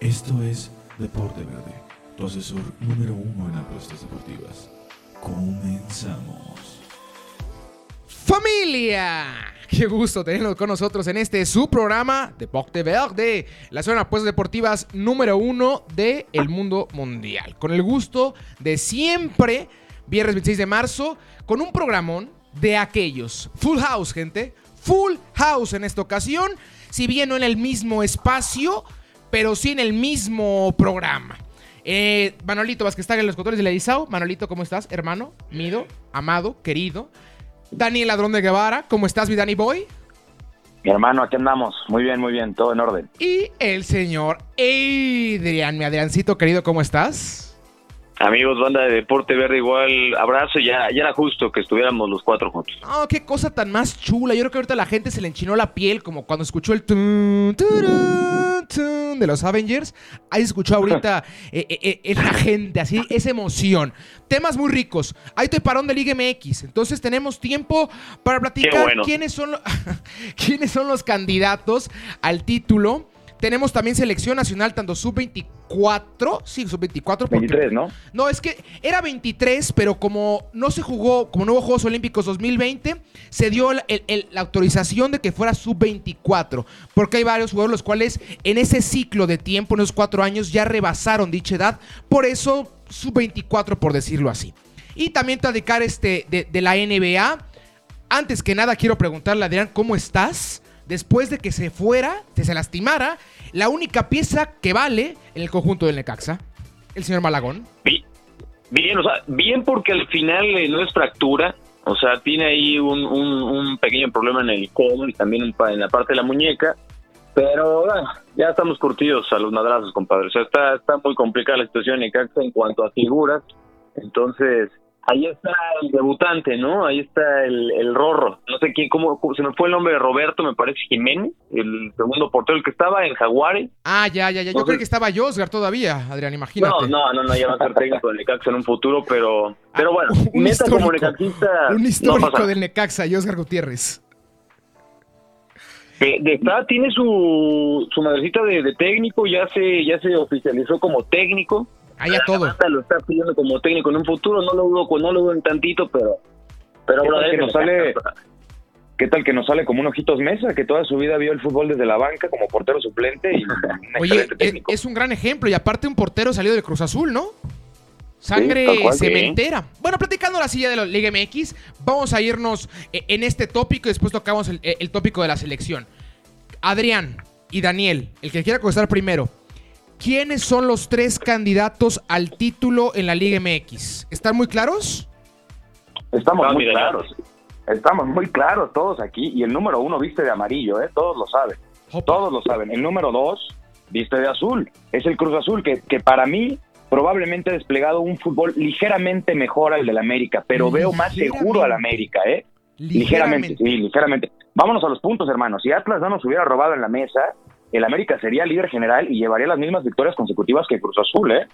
Esto es Deporte Verde, tu asesor número uno en apuestas deportivas. Comenzamos. ¡Familia! Qué gusto tenerlos con nosotros en este su programa Deporte Verde, la zona de apuestas deportivas número uno del el mundo mundial. Con el gusto de siempre, viernes 26 de marzo, con un programón de aquellos. Full house, gente. Full house en esta ocasión. Si bien no en el mismo espacio, pero sí en el mismo programa. Eh, Manolito Vázquez en los controles de la. Manolito, ¿cómo estás, hermano? Mido, amado, querido. Daniel Ladrón de Guevara, ¿cómo estás, mi Danny Boy? Mi hermano, aquí andamos. Muy bien, muy bien, todo en orden. Y el señor Adrián, mi Adriancito querido, ¿cómo estás? Amigos, banda de Deporte Verde, igual abrazo. Ya, ya era justo que estuviéramos los cuatro juntos. Oh, qué cosa tan más chula. Yo creo que ahorita la gente se le enchinó la piel como cuando escuchó el tun, turun, tun de los Avengers. Ahí escuchó ahorita eh, eh, eh, la gente, así, esa emoción. Temas muy ricos. Ahí estoy parón de Liga MX. Entonces tenemos tiempo para platicar bueno. quiénes, son, quiénes son los candidatos al título. Tenemos también selección nacional, tanto sub-24, sí, sub-24. 23, ¿no? No, es que era 23, pero como no se jugó, como no hubo Juegos Olímpicos 2020, se dio el- el- la autorización de que fuera sub-24, porque hay varios jugadores los cuales en ese ciclo de tiempo, en esos cuatro años, ya rebasaron dicha edad, por eso sub-24, por decirlo así. Y también platicar este, de, de la NBA. Antes que nada, quiero preguntarle a Adrián, ¿cómo estás? Después de que se fuera, que se lastimara, la única pieza que vale en el conjunto del Necaxa, el señor Malagón. Bi- Bien, o sea, bien porque al final eh, no es fractura. O sea, tiene ahí un, un, un pequeño problema en el codo y también en la parte de la muñeca. Pero bueno, ya estamos curtidos a los madrazos, compadre. O sea, está, está muy complicada la situación en Caxa en cuanto a figuras. Entonces, ahí está el debutante, ¿no? Ahí está el, el Rorro. No sé quién, cómo, cómo- se me fue el nombre de Roberto, me parece Jiménez, el segundo portero, el que estaba en Jaguares. Ah, ya, ya, ya. Yo creo que estaba Josgar todavía, Adrián, imagínate. No, no, no, no, ya va a ser técnico del Necaxa en un futuro, pero, pero bueno, Un neta como necaxista, Un histórico del Necaxa, Josgar Gutiérrez. De, de- está, tiene su, su madrecita de, de técnico, ya se, ya se oficializó como técnico. Allá todo. Banda lo está pidiendo como técnico en un futuro, no lo dudo, no lo dudo en tantito, pero, pero ¿Qué tal que nos sale- ¿Qué tal que nos sale como un ojitos mesa, que toda su vida vio el fútbol desde la banca como portero suplente y Oye, excelente es, un gran ejemplo. Y aparte un portero salido del Cruz Azul, ¿no? Sangre cual, sí. cementera. Bueno, platicando la silla de la Liga MX, vamos a irnos eh, en este tópico y después tocamos el, el tópico de la selección. Adrián y Daniel, el que quiera contestar primero. ¿Quiénes son los tres candidatos al título en la Liga MX? ¿Están muy claros? Estamos Ah, muy mira, claros. Estamos muy claros todos aquí. Y el número uno viste de amarillo, ¿eh? Todos lo saben. Todos lo saben. El número dos viste de azul. Es el Cruz Azul, que, que para mí probablemente ha desplegado un fútbol ligeramente mejor al del América, pero veo más Ligeramente. seguro al América, ¿eh? Ligeramente, sí, ligeramente. Vámonos a los puntos, hermanos. Si Atlas no nos hubiera robado en la mesa, el América sería líder general y llevaría las mismas victorias consecutivas que Cruz Azul, ¿eh?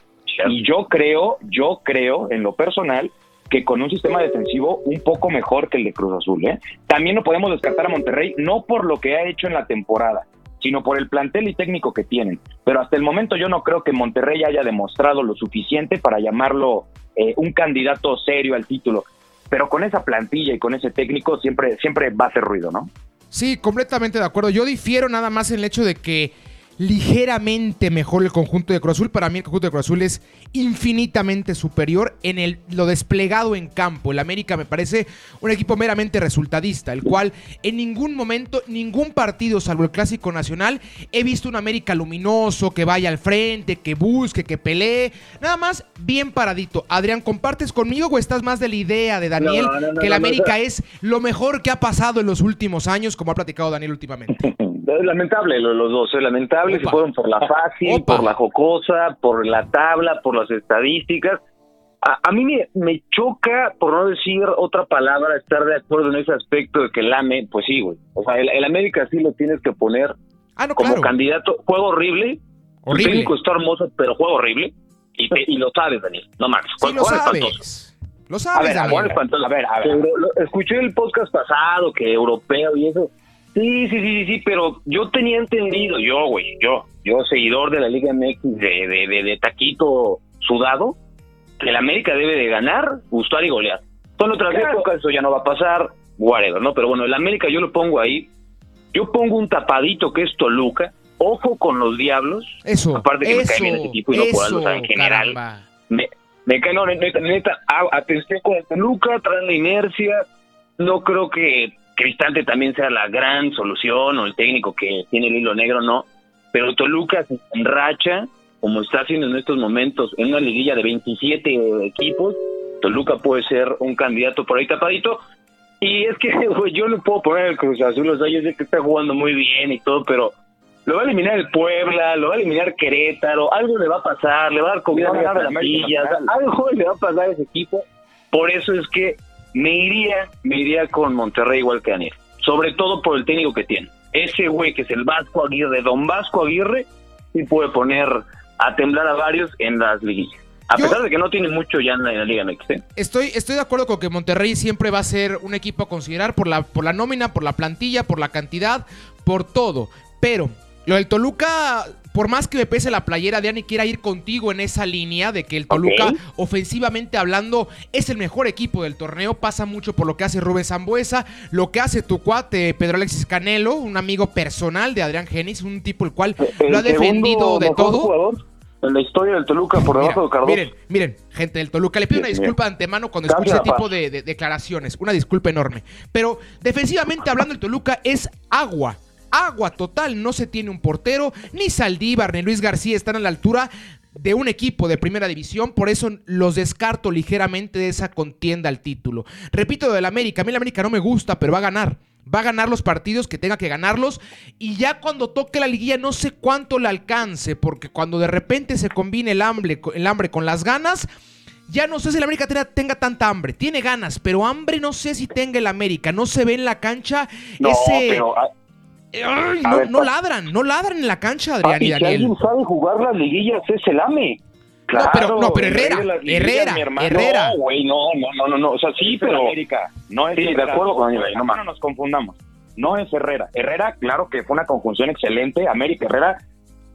Y yo creo, yo creo, en lo personal, que con un sistema defensivo un poco mejor que el de Cruz Azul, ¿eh? También no podemos descartar a Monterrey, no por lo que ha hecho en la temporada, sino por el plantel y técnico que tienen. Pero hasta el momento yo no creo que Monterrey haya demostrado lo suficiente para llamarlo eh, un candidato serio al título. Pero con esa plantilla y con ese técnico siempre, siempre va a hacer ruido, ¿no? Sí, completamente de acuerdo. Yo difiero nada más en el hecho de que ligeramente mejor el conjunto de Cruz Azul. Para mí el conjunto de Cruz Azul es infinitamente superior en el, lo desplegado en campo. El América me parece un equipo meramente resultadista, el cual en ningún momento, ningún partido, salvo el Clásico Nacional, he visto un América luminoso, que vaya al frente, que busque, que pelee. Nada más bien paradito. Adrián, ¿compartes conmigo o estás más de la idea de Daniel No, no, no, que el América es lo mejor que ha pasado en los últimos años, como ha platicado Daniel últimamente? Lamentable lo- los dos, lamentable, Opa. se fueron por la fácil, Opa. por la jocosa, por la tabla, por las estadísticas. A, a mí me, me choca, por no decir otra palabra, estar de acuerdo en ese aspecto de que el AME, pues sí, güey. O sea, el, el América sí lo tienes que poner Ah, no, como claro. candidato. Juego horrible, el Horrible. técnico está hermoso, pero juego horrible. Y, y lo sabes, Daniel, no mames. Sí, lo sabes. Lo A sabes, ver, a ver. A ver, a ver. Escuché el podcast pasado que europeo y eso. Sí, sí, sí, sí, pero yo tenía entendido, yo, güey, yo, yo seguidor de la Liga MX de, de, de, taquito sudado, que el América debe de ganar, gustar y golear. Son otras épocas, eso ya no va a pasar, whatever, ¿no? Pero bueno, el América yo lo pongo ahí, yo pongo un tapadito que es Toluca, ojo con los diablos, eso, aparte que me cae bien ese equipo y no por algo, o sea, en general, me, me cae, no, neta, neta, atención con el Toluca, traen la inercia, no creo que Cristante también sea la gran solución o el técnico que tiene el hilo negro, no. Pero Toluca se enracha, como está haciendo en estos momentos, en una liguilla de 27 equipos. Toluca puede ser un candidato por ahí tapadito. Y es que yo no puedo poner el Cruz Azul, o sea, yo sé que está jugando muy bien y todo, pero lo va a eliminar el Puebla, lo va a eliminar Querétaro, algo le va a pasar, le va a dar comida a las algo le va a pasar a ese equipo. Por eso es que me iría, me iría con Monterrey igual que Daniel. Sobre todo por el técnico que tiene. Ese güey que es el Vasco Aguirre, Don Vasco Aguirre, sí puede poner a temblar a varios en las liguillas. A pesar de que no tiene mucho ya en la, Liga MX. ¿eh? Estoy, estoy de acuerdo con que Monterrey siempre va a ser un equipo a considerar por la, por la nómina, por la plantilla, por la cantidad, por todo. Pero lo del Toluca por más que me pese la playera, Dani quiera ir contigo en esa línea de que el Toluca, ofensivamente hablando, es el mejor equipo del torneo. Pasa mucho por lo que hace Rubén Zambuesa, lo que hace tu cuate Pedro Alexis Canelo, un amigo personal de Adrián Genis, un tipo el cual lo ha defendido de todo. en la historia del Toluca por debajo de Cardoso. Miren, miren, gente del Toluca, le pido una disculpa de antemano cuando escuche ese tipo de, declaraciones. Una disculpa enorme. Pero defensivamente hablando, el Toluca es agua agua total. No se tiene un portero, ni Saldívar ni Luis García están a la altura de un equipo de primera división, por eso los descarto ligeramente de esa contienda al título. Repito del América, a mí el América no me gusta, pero va a ganar. Va a ganar los partidos que tenga que ganarlos y ya cuando toque la liguilla no sé cuánto le alcance, porque cuando de repente se combine el hambre, el hambre con las ganas, ya no sé si el América tenga, tanta hambre. Tiene ganas, pero hambre no sé si tenga el América. No se ve en la cancha ese... Ah, no, ladran, no ladran en la cancha, Adrián y Daniel. Si alguien sabe jugar las liguillas es el AME. Claro, no, pero, no, pero Herrera, Herrera, Herrera. No, güey, no, no, no, no, o sea, sí, pero... América, no es sí, de acuerdo con Daniel, no, no nos confundamos. No es Herrera. Herrera, claro que fue una conjunción excelente. América Herrera,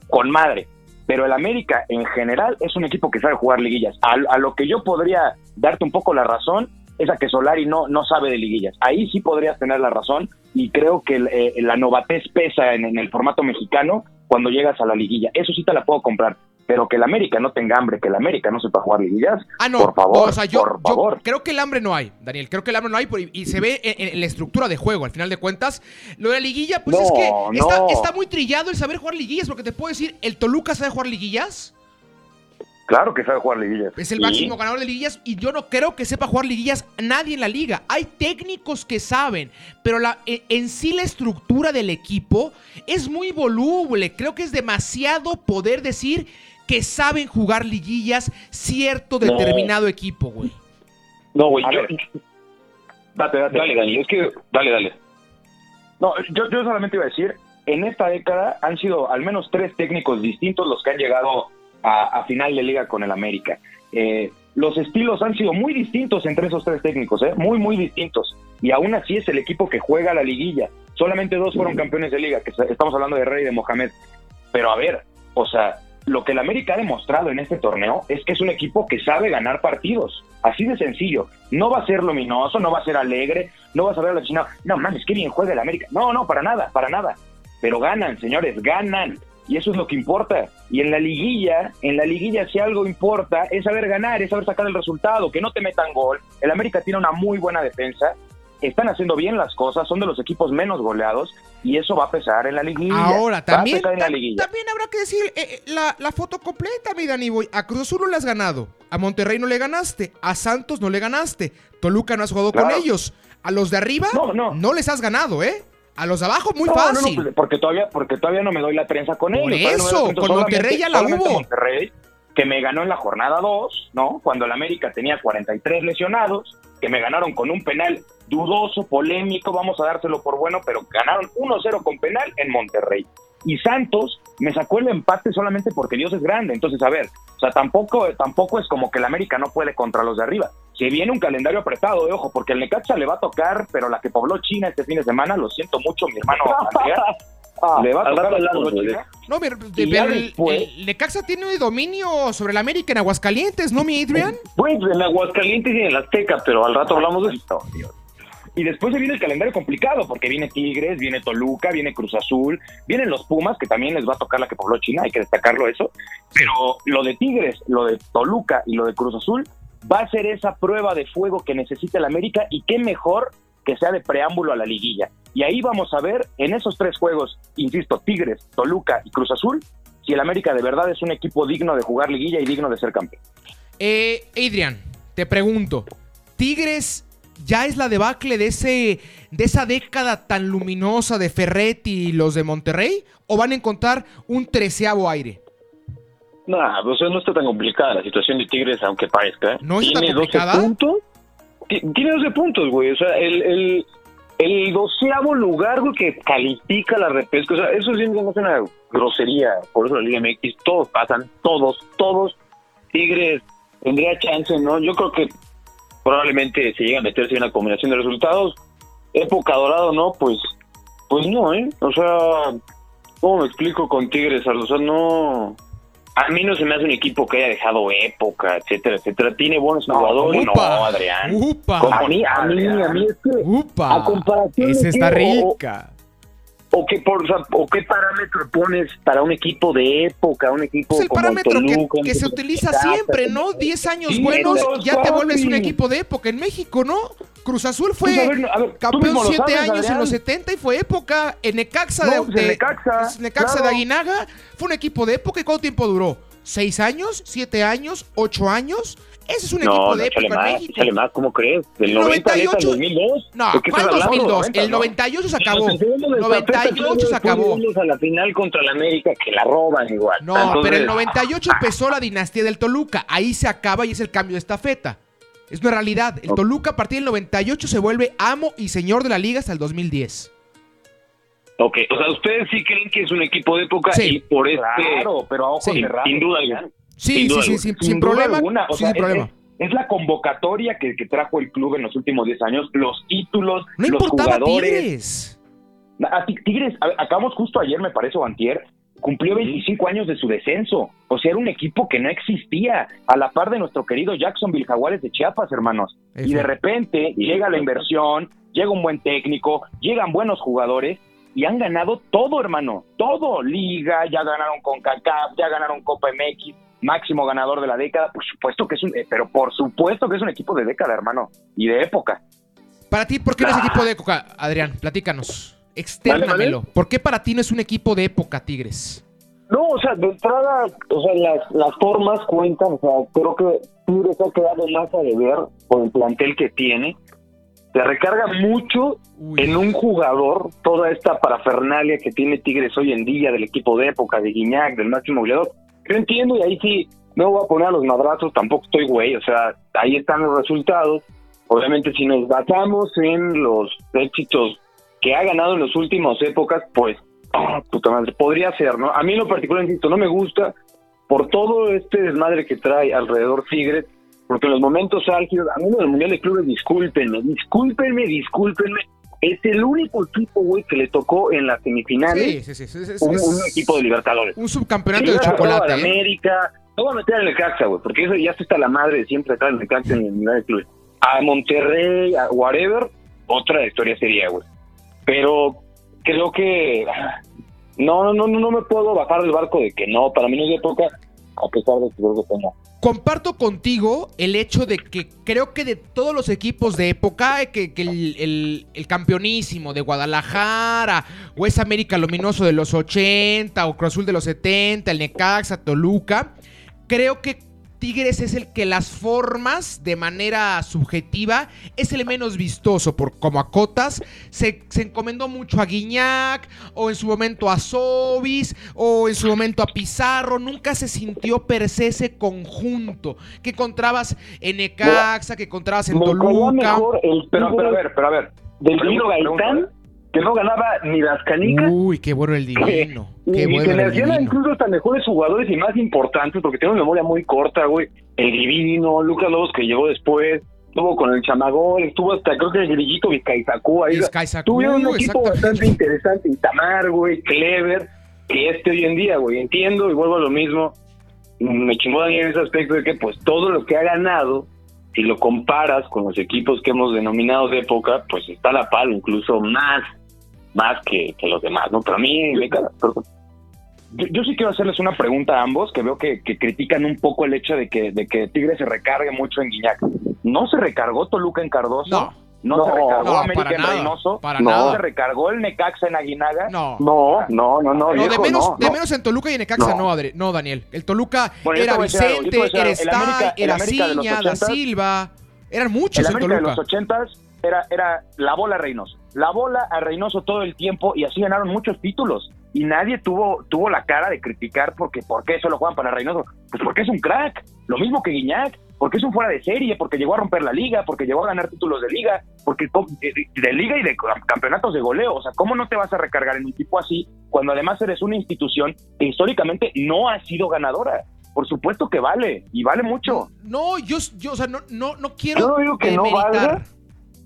con madre. Pero el América, en general, es un equipo que sabe jugar liguillas. A, a lo que yo podría darte un poco la razón es a que Solari no, no sabe de liguillas. Ahí sí podrías tener la razón y creo que eh, la novatez pesa en, el formato mexicano cuando llegas a la liguilla. Eso sí te la puedo comprar. Pero que el América no tenga hambre, que el América no sepa jugar liguillas, ah, no, por favor, yo, por favor. creo que el hambre no hay, Daniel, creo que el hambre no hay y se ve en, la estructura de juego, al final de cuentas. Lo de la liguilla, pues es que está, está muy trillado el saber jugar liguillas, porque te puedo decir, ¿el Toluca sabe jugar liguillas? Claro que sabe jugar liguillas. Es el máximo ganador de liguillas y yo no creo que sepa jugar liguillas nadie en la liga. Hay técnicos que saben, pero la, e, en sí la estructura del equipo es muy voluble. Creo que es demasiado poder decir que saben jugar liguillas cierto determinado equipo, güey. No, güey. Dale, dale, dale, dale. Es que, dale, dale. No, yo, yo solamente iba a decir, en esta década han sido al menos tres técnicos distintos los que han llegado a, final de liga con el América. Eh, los estilos han sido muy distintos entre esos tres técnicos, ¿eh? muy, muy distintos. Y aún así es el equipo que juega la liguilla. Solamente dos fueron campeones de liga, que estamos hablando de Rey y de Mohamed. Pero a ver, o sea, lo que el América ha demostrado en este torneo es que es un equipo que sabe ganar partidos. Así de sencillo. No va a ser luminoso, no va a ser alegre, no va a saber aficionado. No, mames, qué bien juega el América. No, no, para nada, para nada. Pero ganan, señores, ganan y eso es lo que importa. Y en la liguilla, en la liguilla si algo importa es saber ganar, es saber sacar el resultado, que no te metan gol. El América tiene una muy buena defensa, están haciendo bien las cosas, son de los equipos menos goleados y eso va a pesar en la liguilla. Ahora, también, también habrá que decir eh, eh, la, foto completa, mi Dani Boy. A Cruz Azul no le has ganado, a Monterrey no le ganaste, a Santos no le ganaste, Toluca no has jugado con ellos. A los de arriba no, no. no les has ganado, ¿eh? A los de abajo muy fácil. No, no, porque todavía, porque todavía no me doy la prensa con. Por eso, con Monterrey ya la hubo. Monterrey, que me ganó en la jornada 2, ¿no? Cuando el América tenía 43 lesionados, que me ganaron con un penal dudoso, polémico, vamos a dárselo por bueno, pero ganaron 1-0 con penal en Monterrey. Y Santos, me sacó el empate solamente porque Dios es grande. Entonces, a ver, o sea, tampoco, tampoco es como que el América no puede contra los de arriba. Que viene un calendario apretado, de ojo, porque el Necaxa le va a tocar, pero la que pobló China este fin de semana, lo siento mucho, mi hermano ah, le va a tocar la China. No, pero, el, Necaxa tiene un dominio sobre el América en Aguascalientes, ¿no, mi Adrian? Pues en Aguascalientes y en el Azteca, pero al rato hablamos de esto. Y después se viene el calendario complicado, porque viene Tigres, viene Toluca, viene Cruz Azul, vienen los Pumas, que también les va a tocar la que pobló China, hay que destacarlo eso. Pero lo de Tigres, lo de Toluca y lo de Cruz Azul va a ser esa prueba de fuego que necesita el América y qué mejor que sea de preámbulo a la liguilla. Y ahí vamos a ver en esos tres juegos, insisto, Tigres, Toluca y Cruz Azul, si el América de verdad es un equipo digno de jugar liguilla y digno de ser campeón. Eh, Adrian, te pregunto, ¿Tigres ya es la debacle de, ese, de esa década tan luminosa de Ferretti y los de Monterrey? ¿O van a encontrar un treceavo aire? No, pues no está tan complicada la situación de Tigres, aunque parezca. ¿No está tiene complicada? 12 puntos. Tiene 12 puntos, güey. O sea, el, el, el doceavo lugar, güey, que califica la repesca. O sea, eso sí es una grosería. Por eso la Liga MX, todos pasan, todos, todos. Tigres tendría chance, ¿no? Yo creo que probablemente se llega a meterse en una combinación de resultados. Época dorado, ¿no? Pues, pues no, ¿eh? O sea, ¿cómo me explico con Tigres? O sea, no... A mí no se me hace un equipo que haya dejado época, etcétera, etcétera. Tiene buenos jugadores. no, Adrián. Upa, a mí, a mí, a mí es que... Upa, a comparación esa está rica o qué, por, o, qué parámetro pones para un equipo de época, un equipo pues el parámetro que, se utiliza siempre, ¿no? 10 años buenos, ya te vuelves un equipo de época en México, ¿no? Cruz Azul fue pues campeón 7 años en los 70 y fue época. En Necaxa, de, pues Necaxa, Necaxa de Aguinaga fue un equipo de época. ¿Y cuánto tiempo duró? ¿6 años? ¿7 años? ¿8 años? Ese es un equipo de época más, en México. Échale más, ¿cómo crees? ¿Del 98 al 2002? No, ¿cuál 2002? el 98 se acabó. 98 se acabó. a la final contra el América que la roban igual. No, pero el 98 empezó la dinastía del Toluca. Ahí se acaba y es el cambio de estafeta. Es una realidad. El Toluca a partir del 98 se vuelve amo y señor de la liga hasta el 2010. Ok, o sea, ustedes sí creen que es un equipo de época sí. y por este... Claro, pero a ojos sí, Sin duda Sí, sí, sí, sin, problema. sin problema. Es, la convocatoria que, trajo el club en los últimos 10 años, los títulos, no los jugadores. Tigres. Tigres, acabamos justo ayer, me parece, o antier, cumplió 25 años de su descenso. O sea, era un equipo que no existía, a la par de nuestro querido Jacksonville Jaguares de Chiapas, hermanos. Y de repente llega la inversión, llega un buen técnico, llegan buenos jugadores y han ganado todo, hermano, todo. Liga, ya ganaron con CACAF, ya ganaron Copa MX máximo ganador de la década, por supuesto que es un, eh, pero por supuesto que es un equipo de década, hermano, y de época. Para ti, ¿por qué no es equipo de época, Adrián? Platícanos. Externamelo. ¿Por qué para ti no es un equipo de época, Tigres? No, o sea, de entrada, o sea, las, las formas cuentan, o sea, creo que Tigres ha quedado más a deber por el plantel que tiene. Se recarga mucho en un jugador toda esta parafernalia que tiene Tigres hoy en día del equipo de época, de Guiñac, del máximo goleador yo entiendo y ahí sí no voy a poner a los madrazos, tampoco estoy güey, o sea, ahí están los resultados. Obviamente si nos basamos en los éxitos que ha ganado en las últimas épocas, pues, puta madre, podría ser, ¿no? A mí en lo particular, insisto, no me gusta por todo este desmadre que trae alrededor Tigres, porque en los momentos álgidos, a mí en el Mundial de Clubes, discúlpenme, discúlpenme, discúlpenme, es el único equipo, güey, que le tocó en las semifinales sí, sí, sí, un, equipo de Libertadores. Un subcampeonato de chocolate. ¿eh? América, no voy a meter en el Caxa, güey, porque eso ya está la madre de siempre estar en el Caxa en el de clubes. A Monterrey, a whatever, otra historia sería, güey. Pero creo que no, no, no, no me puedo bajar del barco de que no, para mí no es de época, a pesar de que creo que tenga comparto contigo el hecho de que creo que de todos los equipos de época, que, el, campeonísimo de Guadalajara, o ese América Luminoso de los 80, o Cruz Azul de los 70, el Necaxa, Toluca, creo que Tigres es el que las formas de manera subjetiva es el menos vistoso, por como a Cotas se, encomendó mucho a Guiñac, o en su momento a Sobis, o en su momento a Pizarro, nunca se sintió per se ese conjunto que encontrabas en Necaxa, que encontrabas en Toluca. Mejor el pero, pero a ver, pero a ver, del Gaitán que no ganaba ni las canicas. Uy, qué bueno el divino. y, bueno que le hacían incluso hasta mejores jugadores y más importantes, porque tiene una memoria muy corta, güey. El divino, Lucas Lobos que llegó después, estuvo con el chamagol, estuvo hasta creo que el grillito Vizcaizacú ahí. Tuvieron un equipo bastante interesante, Itamar, güey, Clever, que este hoy en día, güey. Entiendo y vuelvo a lo mismo. Me chingó Daniel en ese aspecto de que pues todo lo que ha ganado si lo comparas con los equipos que hemos denominado de época, pues está la palo, incluso más más que, los demás, ¿no? Pero a mí me yo, sí quiero hacerles una pregunta a ambos, que veo que, critican un poco el hecho de que, de que Tigre se recargue mucho en Guiñac. ¿No se recargó Toluca en Cardoso? No. ¿No, se recargó América en Reynoso? ¿No se recargó el Necaxa en Aguinaga? No. No, no, no, no. de, menos, de menos en Toluca y en Necaxa no, no, Daniel. El Toluca era Vicente, era Stay, era Ciña, Da Silva. Eran muchos el en Toluca. de los ochentas era, era la bola Reynoso. La bola a Reynoso todo el tiempo y así ganaron muchos títulos. Y nadie tuvo, tuvo la cara de criticar porque ¿por qué solo juegan para Reynoso? Pues porque es un crack. Lo mismo que Guiñac. Porque es un fuera de serie, porque llegó a romper la liga, porque llegó a ganar títulos de liga, porque de, liga y de campeonatos de goleo. O sea, ¿cómo no te vas a recargar en un tipo así cuando además eres una institución que históricamente no ha sido ganadora? Por supuesto que vale, y vale mucho. No, yo, yo o sea, no, no, no quiero. Yo no digo que no valga,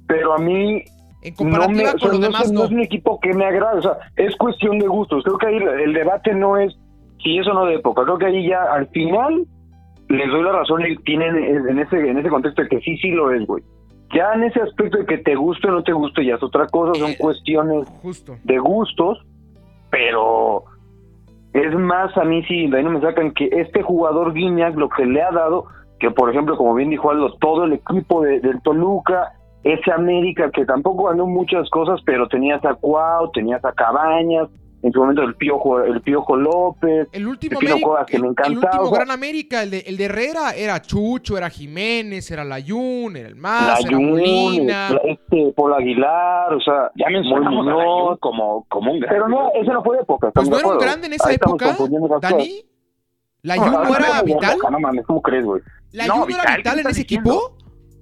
pero a mí en comparativa con los demás no. es un equipo que me agrada, o sea, es cuestión de gustos. Creo que ahí el debate no es si eso no de época. Creo que ahí ya al final les doy la razón y tienen en ese en ese contexto de que sí sí lo es, güey. Ya en ese aspecto de que te guste o no te guste ya es otra cosa, son eh, cuestiones de gustos, pero es más a mí sí, de ahí no me sacan que este jugador Guiñac lo que le ha dado, que por ejemplo, como bien dijo Aldo, todo el equipo de, del Toluca, ese América que tampoco ganó muchas cosas, pero tenías a Cuau, tenías a Cabañas, en su momento el Piojo, el Piojo López, el último el América, que me encantaba. El último Gran América, el de, el de Herrera, era Chucho, era Jiménez, era Layún, era el Más, era Molina. Este, Paul Aguilar, o sea, ya mencionamos a como, como un grande. Pero no, ese no fue de época. Pues no era un grande en esa época, Dani. ¿Layún no, no, era vital? No mames, ¿cómo crees, güey? ¿Layún no, era vital en ese equipo?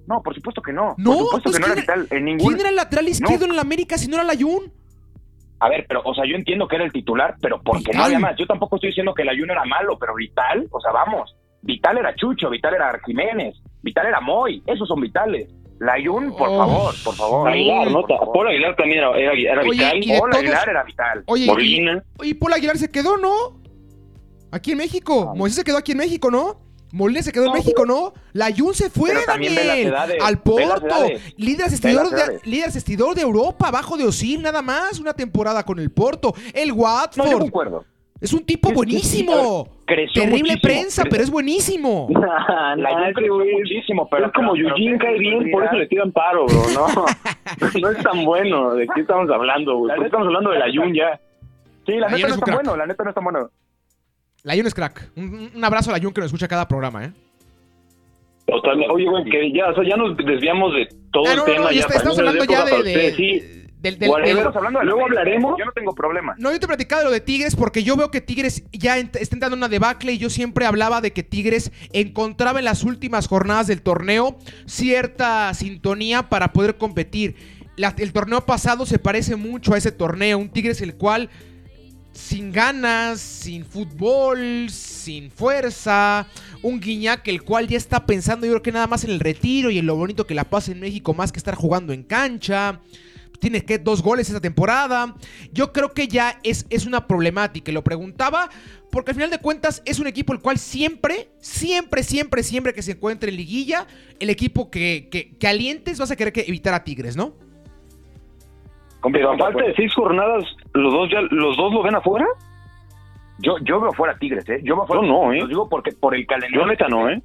No, por supuesto que no. No, por supuesto pues que no era vital en ningún... ¿Quién era el lateral izquierdo en el América si no era Layún? A ver, pero, o sea, yo entiendo que era el titular, pero porque no había más. Yo tampoco estoy diciendo que el Layún era malo, pero Vital, o sea, vamos. Vital era Chucho, Vital era Jiménez, Vital era Moy, esos son vitales. Layún, por favor, por favor. Aguilar, ¿no? Paul Aguilar también era, era, vital. Paul Aguilar era vital. Oye, y, y Paul Aguilar se quedó, ¿no? Aquí en México. Moisés se quedó aquí en México, ¿no? Molina se quedó en México, ¿no? La Jun se fue, Daniel. al Porto. Líder asistidor, de, líder asistidor de Europa, abajo de Osil, nada más. Una temporada con el Porto. El Watford. No, yo Es un tipo buenísimo. Terrible prensa, pero es buenísimo. la Jun creció muchísimo, pero es como Eugene cae bien, por eso le tiran paro, bro. No, no es tan bueno. ¿De qué estamos hablando, güey? Estamos hablando de la Jun ya. Sí, la, neta no es tan bueno, la neta no es tan bueno. La Jun es crack. Un, abrazo a la Jun que nos escucha cada programa, ¿eh? Oye, güey, que ya, o sea, ya nos desviamos de todo ah, el tema. No, ya estamos hablando ya de, sí. Del, del, hablando luego hablaremos. Yo no tengo problema. No, yo te platicaba de lo de Tigres porque yo veo que Tigres ya está entrando en una debacle y yo siempre hablaba de que Tigres encontraba en las últimas jornadas del torneo cierta sintonía para poder competir. el torneo pasado se parece mucho a ese torneo, un Tigres el cual sin ganas, sin fútbol, sin fuerza. Un Guiñac el cual ya está pensando, yo creo que nada más en el retiro y en lo bonito que la pasa en México, más que estar jugando en cancha. Tiene que dos goles esta temporada. Yo creo que ya es, es una problemática. Lo preguntaba porque al final de cuentas es un equipo el cual siempre, siempre, siempre, siempre que se encuentre en liguilla, el equipo que, que, que alientes vas a querer que evitar a Tigres, ¿no? Pero a falta de seis jornadas, ¿los dos ya los dos lo ven afuera? Yo, yo veo fuera Tigres, ¿eh? Yo, yo no, ¿eh? Lo digo porque por el calendario. Yo neta no, ¿eh?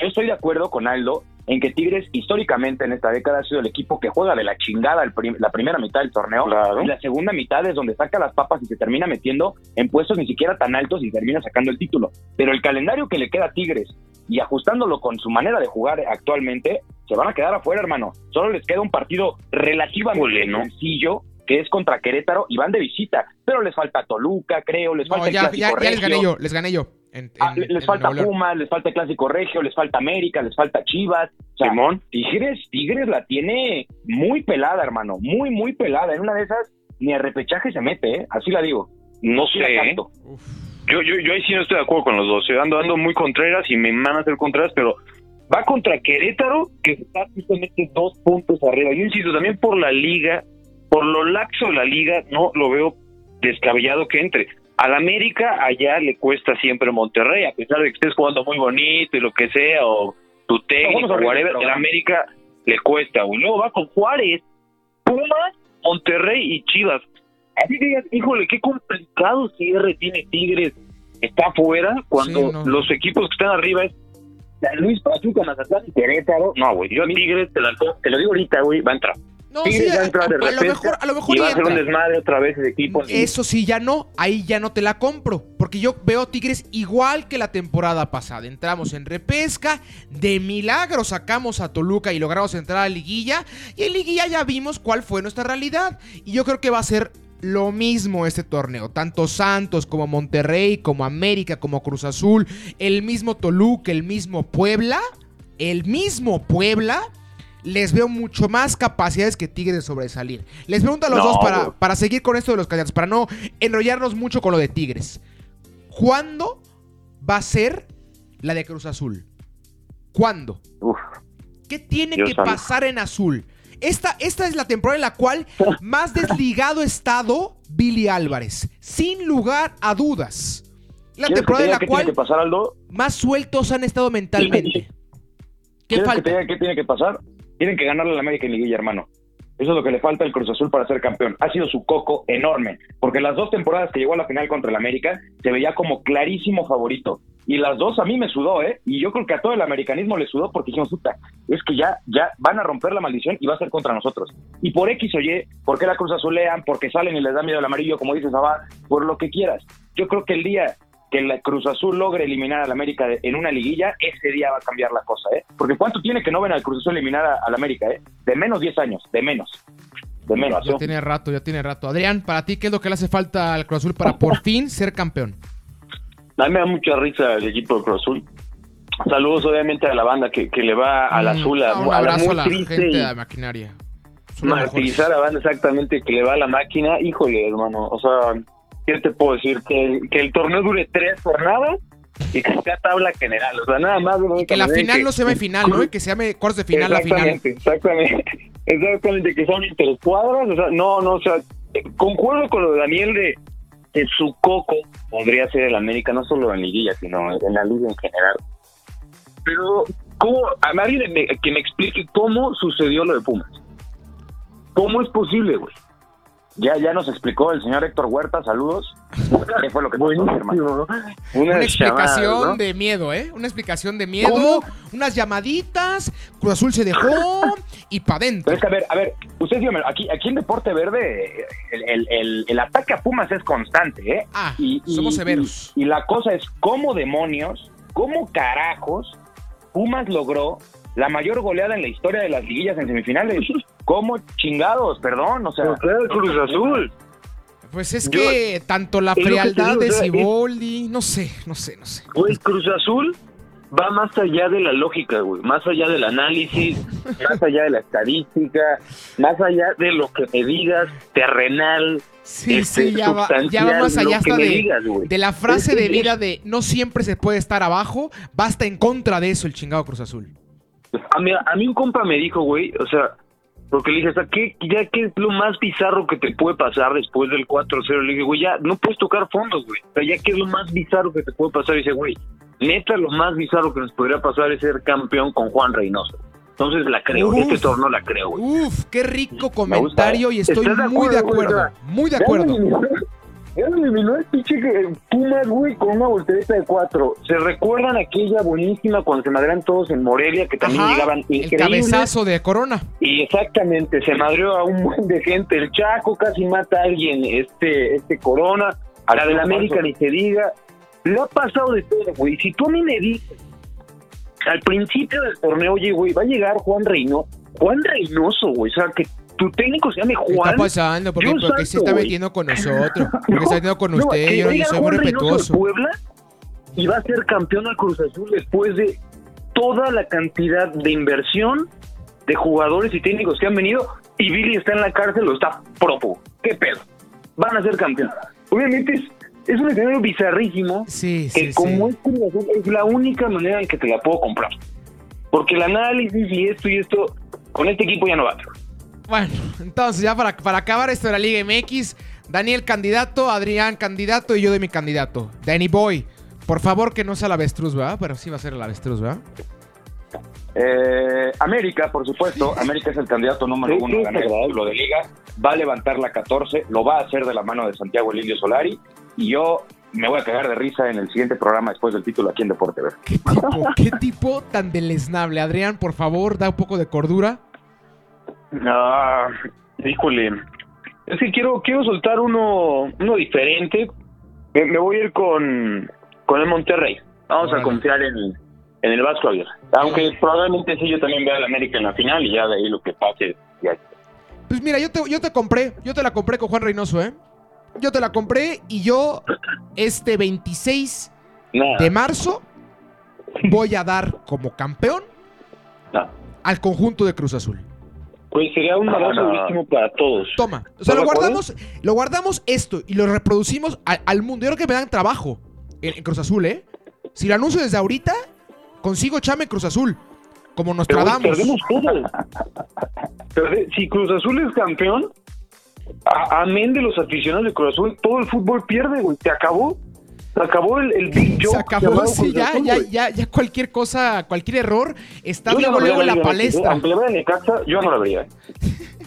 Yo estoy de acuerdo con Aldo en que Tigres históricamente en esta década ha sido el equipo que juega de la chingada la primera mitad del torneo y la segunda mitad es donde saca las papas y se termina metiendo en puestos ni siquiera tan altos y termina sacando el título. Pero el calendario que le queda a Tigres y ajustándolo con su manera de jugar actualmente, se van a quedar afuera, hermano. Solo les queda un partido relativamente sencillo que es contra Querétaro y van de visita, pero les falta Toluca, creo, les falta ya, ya, ya les gané yo, les gané yo. Ah, les falta Pumas, les falta Clásico Regio, les falta América, les falta Chivas. Tigres, Tigres la tiene muy pelada, hermano, muy, muy pelada. En una de esas ni a repechaje se mete, ¿eh? Así la digo. No sé, ¿eh? Yo, yo, yo ahí sí no estoy de acuerdo con los dos. Ando, ando muy contreras y me van a hacer contreras, pero va contra Querétaro, que está justamente dos puntos arriba. Yo insisto, también por la liga, por lo laxo de la liga, no lo veo descabellado que entre. Al América allá le cuesta siempre Monterrey, a pesar de que estés jugando muy bonito y lo que sea, o tu técnico, o whatever, el América le cuesta, güey. Luego va con Juárez, Pumas, Monterrey y Chivas. Así que digas, híjole, qué complicado cierre tiene Tigres. Está afuera cuando los equipos que están arriba es Luis Pachuca, Mazatlán y Querétaro. No, güey, yo Tigres, te, te lo digo ahorita, güey, va a entrar. No, sí, a, lo mejor, a lo mejor y va a ser un desmadre otra vez ese equipo. Eso sí, ya no, ahí ya no te la compro, porque yo veo Tigres igual que la temporada pasada. Entramos en repesca, de milagro sacamos a Toluca y logramos entrar a liguilla, y en liguilla ya vimos cuál fue nuestra realidad. Y yo creo que va a ser lo mismo este torneo. Tanto Santos como Monterrey, como América, como Cruz Azul, el mismo Toluca, el mismo Puebla, el mismo Puebla. Les veo mucho más capacidades que Tigres de sobresalir. Les pregunto a los dos para, para, seguir con esto de los callados, para no enrollarnos mucho con lo de Tigres. ¿Cuándo va a ser la de Cruz Azul? ¿Cuándo? ¿Qué tiene que pasar en azul? Esta, esta es la temporada en la cual más desligado ha estado Billy Álvarez. Sin lugar a dudas. La temporada en la cual más sueltos han estado mentalmente. ¿Qué falta? ¿Qué tiene que pasar? Tienen que ganarle a la América en Liguilla, hermano. Eso es lo que le falta al Cruz Azul para ser campeón. Ha sido su coco enorme, porque las dos temporadas que llegó a la final contra el América se veía como clarísimo favorito. Y las dos a mí me sudó, ¿eh? Y yo creo que a todo el americanismo le sudó porque dijimos, puta, es que ya, ya van a romper la maldición y va a ser contra nosotros. Y por X o Y, porque la Cruz Azulean, porque salen y les da miedo el amarillo, como dices, Abad, por lo que quieras. Yo creo que el día que la Cruz Azul logre eliminar al América en una liguilla, ese día va a cambiar la cosa, ¿eh? Porque ¿cuánto tiene que no ven al Cruz Azul eliminar al América, eh? De menos 10 años, de menos. De menos. Ya tiene rato, ya tiene rato. Adrián, para ti, ¿qué es lo que le hace falta al Cruz Azul para por fin ser campeón? A mí me da mucha risa el equipo de Cruz Azul. Saludos obviamente a la banda que, que le va al mm, azul, a, a la muy triste gente de maquinaria. Martirizar a la banda exactamente que le va a la máquina. Híjole, hermano, o sea, ¿qué te puedo decir? Que el, que el torneo dure tres jornadas y que sea tabla general. O sea, nada más. Y que la final no se llame final, ¿no? Y que se llame cuartos de final la final. Exactamente, exactamente. Que son intercuadras. O sea, no, no, o sea, concuerdo con lo de Daniel de su coco podría ser el América, no solo en liguilla, sino en la liga en general. Pero, ¿cómo? A nadie que me explique cómo sucedió lo de Pumas. ¿Cómo es posible, güey? Ya, ya nos explicó el señor Héctor Huerta, saludos. ¿Qué fue lo que pasó, hermano? Una, explicación de miedo, ¿eh? Una explicación de miedo, unas llamaditas, Cruz Azul se dejó y para adentro. es que, a ver, a ver, ustedes díganme, aquí, aquí en Deporte Verde el, el, el, ataque a Pumas es constante, ¿eh? Ah, y, somos severos. Y, y la cosa es, ¿cómo demonios, cómo carajos Pumas logró la mayor goleada en la historia de las liguillas en semifinales? ¿Cómo chingados? Perdón, o sea. el Cruz Azul. Pues es que tanto la frialdad de Siboldi, no sé, no sé, no sé. Güey, Cruz Azul va más allá de la lógica, güey, más allá del análisis, más allá de la estadística, más allá de lo que me digas, terrenal. Sí, este, sí, ya va, más allá hasta de, de, la frase de vida de no siempre se puede estar abajo, basta en contra de eso el chingado Cruz Azul. A mí, a mí un compa me dijo, güey, o sea, porque le dije, hasta ¿qué, ya qué es lo más bizarro que te puede pasar después del 4-0? Le dije, güey, ya no puedes tocar fondos, güey. O sea, ya qué es lo más bizarro que te puede pasar. Y dice, güey, neta, lo más bizarro que nos podría pasar es ser campeón con Juan Reynoso. Entonces la creo, este torneo la creo, güey. Uf, qué rico comentario y estoy muy de acuerdo, muy de acuerdo. Ya eliminó el pinche Pumas, güey, con una voltereta de cuatro. ¿Se recuerdan aquella buenísima cuando se madrean todos en Morelia, que también llegaban El cabezazo de Corona. Y exactamente, se madreó a un buen de gente. El Chaco casi mata a alguien, este, este Corona. A la del América ni se diga. Lo ha pasado de todo, güey. Si tú a mí me dices, al principio del torneo, oye, güey, va a llegar Juan Reynoso. Juan Reynoso, güey. O sea, que tu técnico se llame Juan. ¿Qué está pasando? ¿Por qué, se está metiendo con nosotros? ¿Por qué se está metiendo con usted? Yo, yo soy muy respetuoso. Puebla y va a ser campeón al Cruz Azul después de toda la cantidad de inversión de jugadores y técnicos que han venido y Billy está en la cárcel o está propo. ¿qué pedo? Van a ser campeones. Obviamente es, es un escenario bizarrísimo sí, que como es es la única manera en que te la puedo comprar. Porque el análisis y esto y esto, con este equipo ya no va. Bueno, entonces ya para, para acabar esto de la Liga MX, Daniel candidato, Adrián candidato y yo de mi candidato. Danny Boy, por favor que no sea la avestruz, ¿verdad? Pero sí va a ser la avestruz, ¿verdad? Eh, América, por supuesto. América es el candidato número uno a ganar de liga. Va a levantar la 14, lo va a hacer de la mano de Santiago el Indio Solari. Y yo me voy a cagar de risa en el siguiente programa después del título aquí en Deporte. ¿Qué tipo, qué tipo tan deleznable? Adrián, por favor, da un poco de cordura. Ah, híjole. Es que quiero, quiero soltar uno, uno diferente. Me, voy a ir con, con el Monterrey. Vamos a confiar en, en el Vasco Aguirre. Aunque probablemente sí yo también vea al América en la final y ya de ahí lo que pase. Pues mira, yo te, yo te compré, yo te la compré con Juan Reynoso, ¿eh? Yo te la compré y yo este 26 de marzo voy a dar como campeón al conjunto de Cruz Azul. Pues sería un abrazo para todos. Toma. O sea, lo guardamos, lo guardamos esto y lo reproducimos al, mundo. Yo creo que me dan trabajo en, Cruz Azul, ¿eh? Si lo anuncio desde ahorita, consigo chame Cruz Azul. Como nos tratamos. Perdemos todo. si Cruz Azul es campeón, amén de los aficionados de Cruz Azul, todo el fútbol pierde, güey. ¿Te acabó? Se acabó el, el Big Joe. Se acabó, sí, ya, ya, ya, ya, cualquier cosa, cualquier error está luego, luego en la palestra. Aunque le casa, yo no la vería.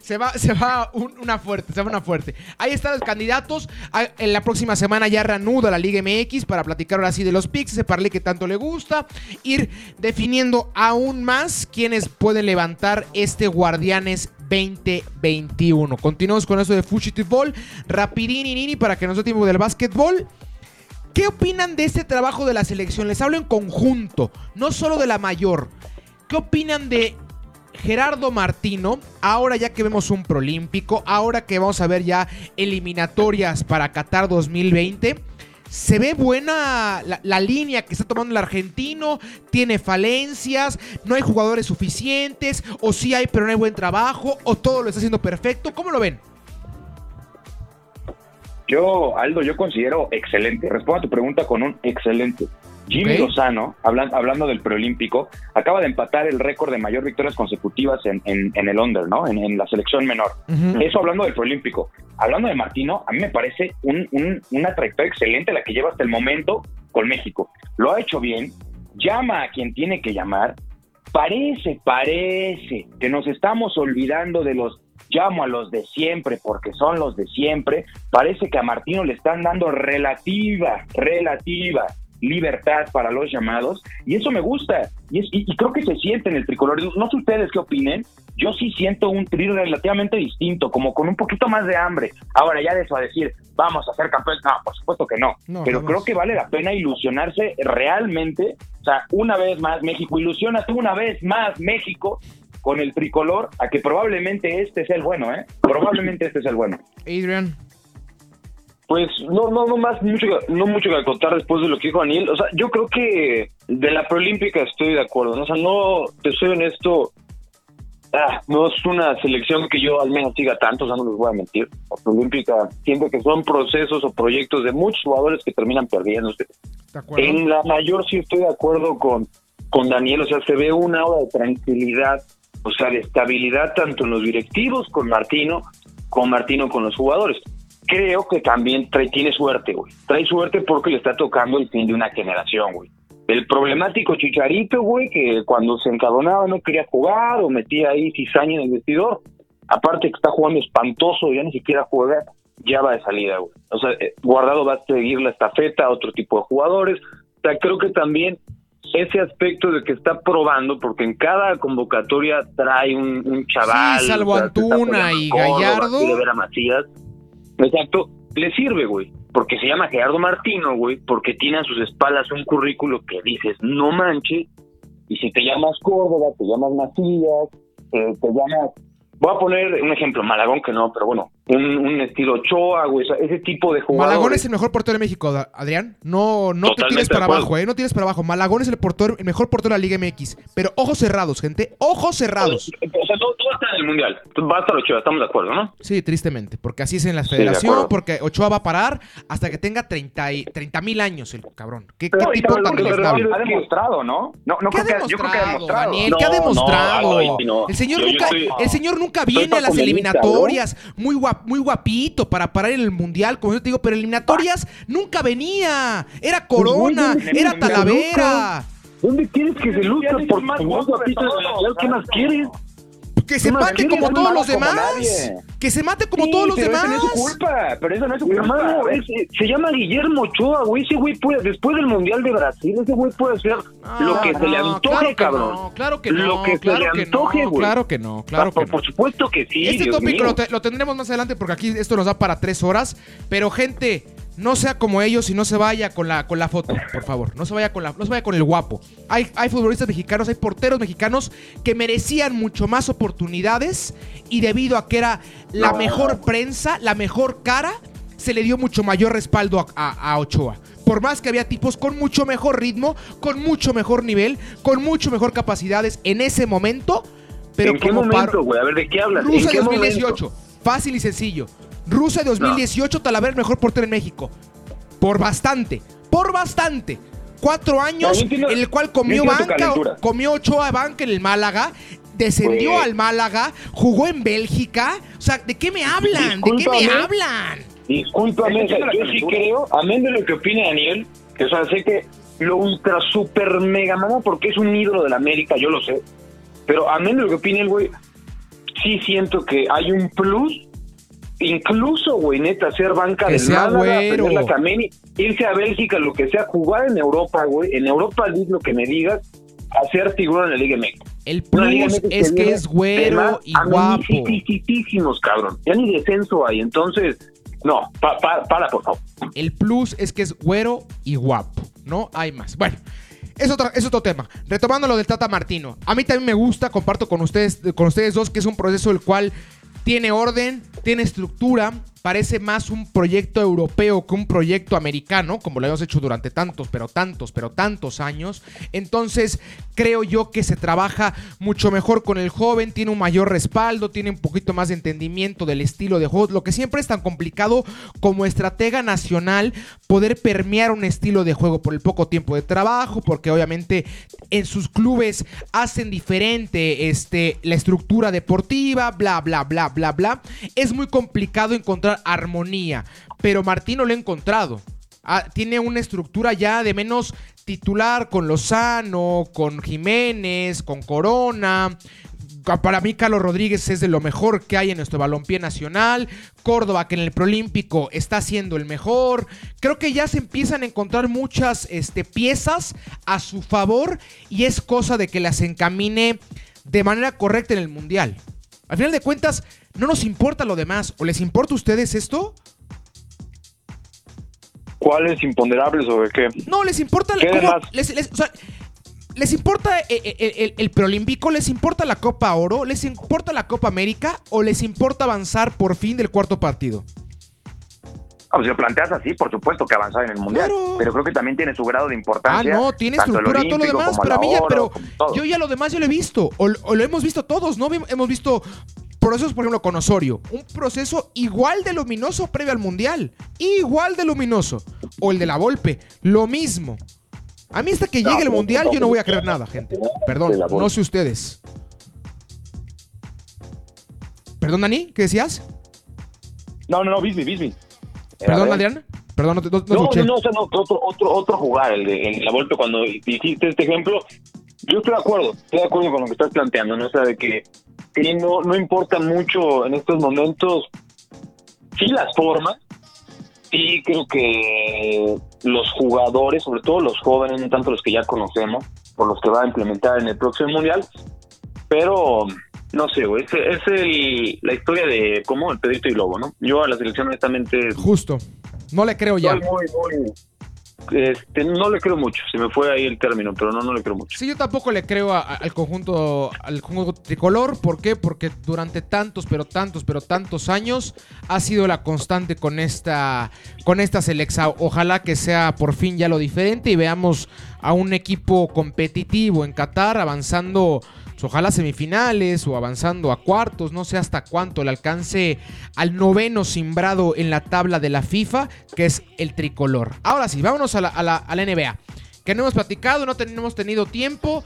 Se va, se va una fuerte, se va una fuerte. Ahí están los candidatos. Ah, en la próxima semana ya reanuda la Liga MX para platicar ahora sí de los picks, ese parlé que tanto le gusta. Ir definiendo aún más quienes pueden levantar este Guardianes 2021. Continuamos con eso de Fuchitibol. Rapidini Nini para que nos dé tiempo del básquetbol. ¿Qué opinan de este trabajo de la selección? Les hablo en conjunto, no solo de la mayor. ¿Qué opinan de Gerardo Martino, ahora ya que vemos un prolímpico, ahora que vamos a ver ya eliminatorias para Qatar 2020? se ve buena la, línea que está tomando el argentino, tiene falencias, no hay jugadores suficientes, o sí hay pero no hay buen trabajo, o todo lo está haciendo perfecto. ¿Cómo lo ven? Yo, Aldo, yo considero excelente. Respondo a tu pregunta con un excelente. Jimmy Lozano, hablando, del preolímpico, acaba de empatar el récord de mayor victorias consecutivas en, el under, ¿no? En, la selección menor. Eso hablando del preolímpico. Hablando de Martino, a mí me parece una trayectoria excelente la que lleva hasta el momento con México. Lo ha hecho bien, llama a quien tiene que llamar. Parece, parece que nos estamos olvidando de los llamo a los de siempre porque son los de siempre. Parece que a Martino le están dando relativa, relativa libertad para los llamados y eso me gusta y, y, creo que se siente en el tricolor. No sé ustedes qué opinen, yo sí siento un tri relativamente distinto, como con un poquito más de hambre. Ahora ya de eso a decir, vamos a ser campeones, no, por supuesto que no, pero creo que vale la pena ilusionarse realmente, o sea, una vez más México, ilusionate una vez más México con el tricolor a que probablemente este sea el bueno, ¿eh? Probablemente este es el bueno. Adrian. Pues no, no, no más, mucho, no mucho que contar después de lo que dijo Daniel. O sea, yo creo que de la preolímpica estoy de acuerdo. ¿no? O sea, no, te soy honesto, ah, no es una selección que yo al menos siga tanto, o sea, no les voy a mentir. La preolímpica siento que son procesos o proyectos de muchos jugadores que terminan perdiéndose. En la mayor sí estoy de acuerdo con, con Daniel, o sea, se ve una hora de tranquilidad, o sea, de estabilidad tanto en los directivos con Martino, con Martino con los jugadores creo que también trae, tiene suerte, güey. Trae suerte porque le está tocando el fin de una generación, güey. El problemático Chicharito, güey, que cuando se encabonaba no quería jugar o metía ahí cizaña en el vestidor. Aparte que está jugando espantoso, ya ni siquiera juega, ya va de salida, güey. O sea, eh, Guardado va a seguir la estafeta a otro tipo de jugadores. O sea, creo que también ese aspecto de que está probando, porque en cada convocatoria trae un, chaval. Sí, salvo Antuna y Gallardo. Macías Exacto, le sirve, güey, porque se llama Gerardo Martino, güey, porque tiene a sus espaldas un currículo que dices, no manches, y si te llamas Córdoba, te llamas Macías, eh, te llamas Voy a poner un ejemplo, Malagón que no, pero bueno, un, estilo Ochoa, güey, ese tipo de jugadores. Malagón es el mejor portero de México, Adrián. No, no te tires para abajo, eh, no tires para abajo. Malagón es el portero, el mejor portero de la Liga MX. Pero ojos cerrados, gente, ojos cerrados. O sea, todo, todo está en el Mundial. Va a estar Ochoa, estamos de acuerdo, ¿no? Sí, tristemente, porque así es en la federación, porque Ochoa va a parar hasta que tenga 30 mil años el cabrón. ¿Qué, qué tipo tan? Ha demostrado, ¿no? No, no ¿Qué creo ha que, yo creo que ha demostrado. Daniel, ¿qué ha demostrado? el señor nunca, el señor nunca viene a las eliminatorias muy, guap, muy guapito para parar en el Mundial, como yo te digo, pero eliminatorias nunca venía. Era pues Corona, era Talavera. ¿Dónde quieres que se luzca por más guapito ¿Qué más quieres? Que se mate como todos los demás. Que se mate como todos los demás. Eso no es su culpa, pero eso no es su culpa. se llama Guillermo Ochoa, güey. Ese güey puede, después del Mundial de Brasil, ese güey puede hacer lo que se le antoje, cabrón. claro que no. Lo que se le antoje, güey. Claro que no, claro que no. Por supuesto que sí. Este tópico lo tendremos más adelante porque aquí esto nos da para tres horas. Pero, gente no sea como ellos y no se vaya con la, con la foto, por favor. No se vaya con la, no se vaya con el guapo. Hay, hay futbolistas mexicanos, hay porteros mexicanos que merecían mucho más oportunidades y debido a que era la mejor prensa, la mejor cara, se le dio mucho mayor respaldo a, Ochoa. Por más que había tipos con mucho mejor ritmo, con mucho mejor nivel, con mucho mejor capacidades en ese momento. Pero ¿En qué momento, güey? A ver, ¿de qué hablas? Rusia 2018. Fácil y sencillo. Rusia 2018, Talavera el mejor portero en México. Por bastante, por bastante. Cuatro años en el cual comió banca, comió Ochoa banca en el Málaga, descendió al Málaga, jugó en Bélgica. O sea, ¿de qué me hablan? ¿De qué me hablan? Discúlpame, yo sí creo, amén de lo que opina Daniel, que o sea, sé que lo ultra super mega mamo porque es un ídolo de la América, yo lo sé. Pero amén de lo que opina el güey, sí siento que hay un plus incluso, güey, neta, ser banca de Málaga, la Cameni, irse a Bélgica, lo que sea, jugar en Europa, güey, en Europa League, lo que me digas, hacer figura en la Liga México. El plus es que es güero y guapo. cabrón. Ya ni descenso hay, entonces, no, para, por favor. El plus es que es güero y guapo, no hay más. Bueno. Es otro, es otro tema. Retomando lo del Tata Martino. A mí también me gusta, comparto con ustedes, con ustedes dos, que es un proceso el cual tiene orden, tiene estructura, parece más un proyecto europeo que un proyecto americano, como lo hemos hecho durante tantos, pero tantos, pero tantos años. Entonces, creo yo que se trabaja mucho mejor con el joven, tiene un mayor respaldo, tiene un poquito más de entendimiento del estilo de juego, lo que siempre es tan complicado como estratega nacional poder permear un estilo de juego por el poco tiempo de trabajo, porque obviamente en sus clubes hacen diferente este, la estructura deportiva, bla, bla, bla, bla, bla. Es muy complicado encontrar armonía, pero Martino lo ha encontrado. Ah, tiene una estructura ya de menos titular con Lozano, con Jiménez, con Corona. Para mí, Carlos Rodríguez es de lo mejor que hay en nuestro balompié nacional. Córdoba, que en el Prolímpico está siendo el mejor. Creo que ya se empiezan a encontrar muchas este, piezas a su favor y es cosa de que las encamine de manera correcta en el Mundial. Al final de cuentas, no nos importa lo demás. ¿O les importa a ustedes esto? ¿Cuáles imponderables o de qué? No, les importa... les, les, o sea, ¿Les importa el, eh, eh, el, el, preolímpico? ¿Les importa la Copa Oro? ¿Les importa la Copa América? ¿O les importa avanzar por fin del cuarto partido? Ah, pues si lo planteas así, por supuesto que avanzar en el mundial. Pero creo que también tiene su grado de importancia. Ah, no, tiene estructura todo lo demás. Pero a mí ya, pero yo ya lo demás yo lo he visto. O, lo hemos visto todos, ¿no? Hemos visto procesos, por ejemplo, con Osorio. Un proceso igual de luminoso previo al mundial. Igual de luminoso. O el de la Volpe. Lo mismo. A mí hasta que llegue el mundial yo no voy a creer nada, gente. Perdón, no sé ustedes. ¿Perdón, Dani? ¿Qué decías? No, no, no, Bismi, Bismi. Perdón, Adrián. Perdón, no, no, no, no, no, otro, otro, otro jugar, el de, la vuelta cuando hiciste este ejemplo, yo estoy de acuerdo, estoy de acuerdo con lo que estás planteando, ¿no? O sea, de que, no, no importa mucho en estos momentos, sí las formas, sí creo que los jugadores, sobre todo los jóvenes, no tanto los que ya conocemos, por los que va a implementar en el próximo mundial, pero no sé, güey, es, es el, la historia de cómo el Pedrito y Lobo, ¿no? Yo a la selección honestamente... Justo, no le creo ya. Muy, muy, este, no le creo mucho, se me fue ahí el término, pero no, no le creo mucho. Sí, yo tampoco le creo al conjunto al conjunto tricolor, ¿por qué? Porque durante tantos, pero tantos, pero tantos años ha sido la constante con esta con esta selección. Ojalá que sea por fin ya lo diferente y veamos a un equipo competitivo en Qatar avanzando ojalá semifinales o avanzando a cuartos, no sé hasta cuánto el alcance al noveno simbrado en la tabla de la FIFA, que es el tricolor. Ahora sí, vámonos a la, a la, NBA, que no hemos platicado, no tenemos tenido tiempo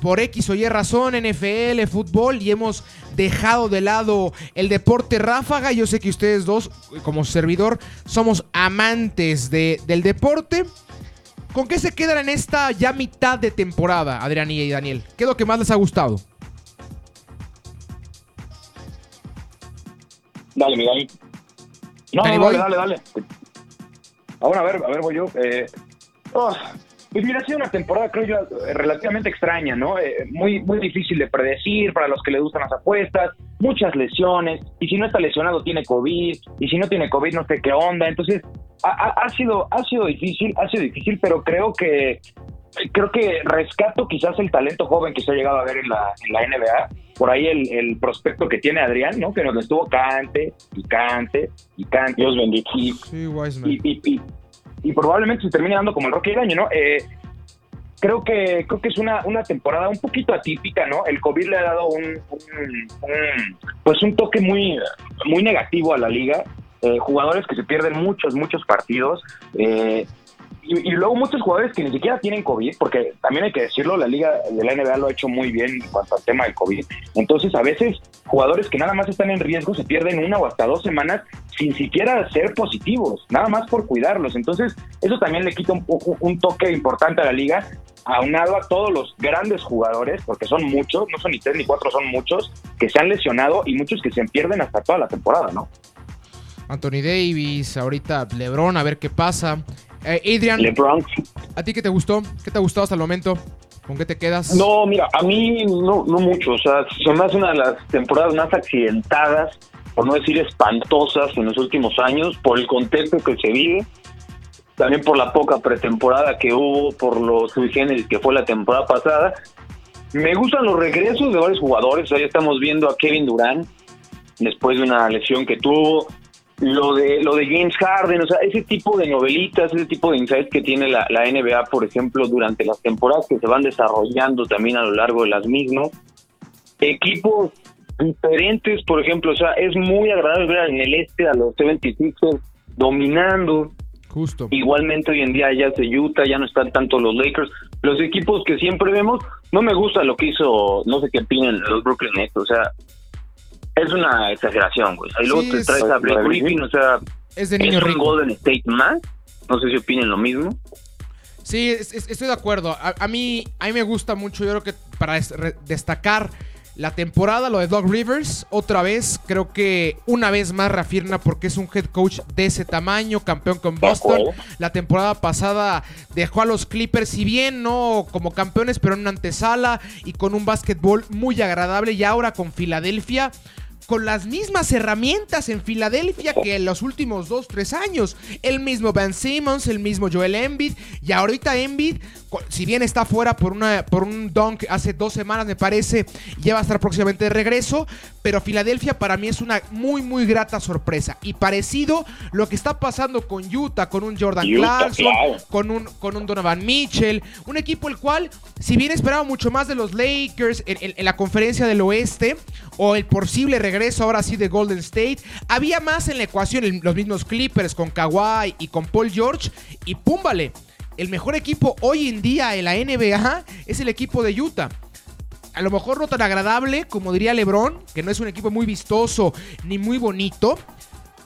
por X o Y razón, NFL, fútbol, y hemos dejado de lado el deporte ráfaga. Yo sé que ustedes dos, como servidor, somos amantes de, del deporte. ¿Con qué se quedan en esta ya mitad de temporada, Adrián y Daniel? ¿Qué es lo que más les ha gustado? Dale, mi Dani. No, dale, dale, dale, Ahora, a ver, a ver, voy yo. Eh, oh, pues mira, ha sido una temporada, creo yo, relativamente extraña, ¿no? Eh, muy, muy difícil de predecir para los que le gustan las apuestas, muchas lesiones, y si no está lesionado tiene COVID, y si no tiene COVID no sé qué onda, entonces ha, sido, ha sido difícil, ha sido difícil, pero creo que creo que rescato quizás el talento joven que se ha llegado a ver en la, en la NBA, por ahí el, el, prospecto que tiene Adrián, ¿no? Que nos estuvo cante y cante y cante. Dios bendito. Y, y, y, probablemente se termine dando como el Rocky del año, ¿no? Eh, creo que creo que es una, una temporada un poquito atípica, ¿no? El COVID le ha dado un, pues un toque muy muy negativo a la liga. Eh, jugadores que se pierden muchos muchos partidos. Eh, y, luego muchos jugadores que ni siquiera tienen COVID, porque también hay que decirlo, la liga de la NBA lo ha hecho muy bien en cuanto al tema del COVID. Entonces, a veces jugadores que nada más están en riesgo se pierden una o hasta dos semanas sin siquiera ser positivos, nada más por cuidarlos. Entonces, eso también le quita un, un toque importante a la liga, aunado a todos los grandes jugadores, porque son muchos, no son ni tres ni cuatro, son muchos, que se han lesionado y muchos que se pierden hasta toda la temporada, ¿no? Anthony Davis, ahorita LeBron, a ver qué pasa. Eh, Adrian, ¿a ti qué te gustó? ¿Qué te ha gustado hasta el momento? ¿Con qué te quedas? No, mira, a mí no, no mucho. O sea, se me hace una de las temporadas más accidentadas, por no decir espantosas, en los últimos años, por el contexto que se vive. También por la poca pretemporada que hubo, por los sui que fue la temporada pasada. Me gustan los regresos de varios jugadores. Ya estamos viendo a Kevin Durant después de una lesión que tuvo lo de lo de James Harden, o sea, ese tipo de novelitas, ese tipo de insights que tiene la, la, NBA, por ejemplo, durante las temporadas que se van desarrollando también a lo largo de las mismas. Equipos diferentes, por ejemplo, o sea, es muy agradable ver en el este a los 76ers dominando. Justo. Igualmente hoy en día ya se Utah, ya no están tanto los Lakers. Los equipos que siempre vemos, no me gusta lo que hizo, no sé qué opinan los Brooklyn Nets, o sea, es una exageración, güey. Y luego te traes a Blake Griffin, o sea, es de niño un Golden State más. No sé si opinen lo mismo. Sí, estoy de acuerdo. A, mí, a mí me gusta mucho. Yo creo que para destacar la temporada, lo de Doug Rivers, otra vez, creo que una vez más reafirma porque es un head coach de ese tamaño, campeón con Boston. La temporada pasada dejó a los Clippers, si bien no como campeones, pero en una antesala y con un básquetbol muy agradable. Y ahora con Filadelfia con las mismas herramientas en Filadelfia que en los últimos 2-3 años. El mismo Ben Simmons, el mismo Joel Embiid. Y ahorita Embiid, si bien está fuera por, una, por un dunk hace dos semanas, me parece, ya va a estar próximamente de regreso. Pero Filadelfia para mí es una muy, muy grata sorpresa. Y parecido lo que está pasando con Utah, con un Jordan Clarkson, con, un, con un Donovan Mitchell. Un equipo el cual, si bien esperaba mucho más de los Lakers en, en la conferencia del oeste, o el posible regreso regreso ahora sí de Golden State. Había más en la ecuación, los mismos Clippers con Kawhi y con Paul George. Y púmbale, el mejor equipo hoy en día en la NBA es el equipo de Utah. A lo mejor no tan agradable, como diría LeBron, que no es un equipo muy vistoso ni muy bonito.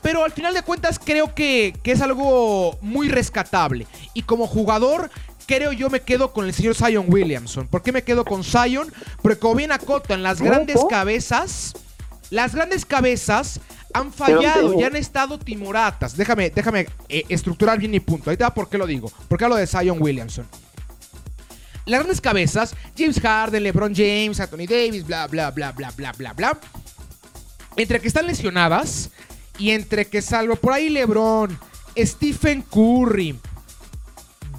Pero al final de cuentas creo que, que es algo muy rescatable. Y como jugador creo yo me quedo con el señor Zion Williamson. ¿Por qué me quedo con Zion? Porque como bien acotan las grandes cabezas las grandes cabezas han fallado, ya han estado timoratas. Déjame, déjame eh, estructurar bien mi punto. Ahí te va por qué lo digo. ¿Por qué hablo de Zion Williamson? Las grandes cabezas, James Harden, LeBron James, Anthony Davis, bla, bla, bla, bla, bla, bla, bla. Entre que están lesionadas y entre que salvo por ahí LeBron, Stephen Curry,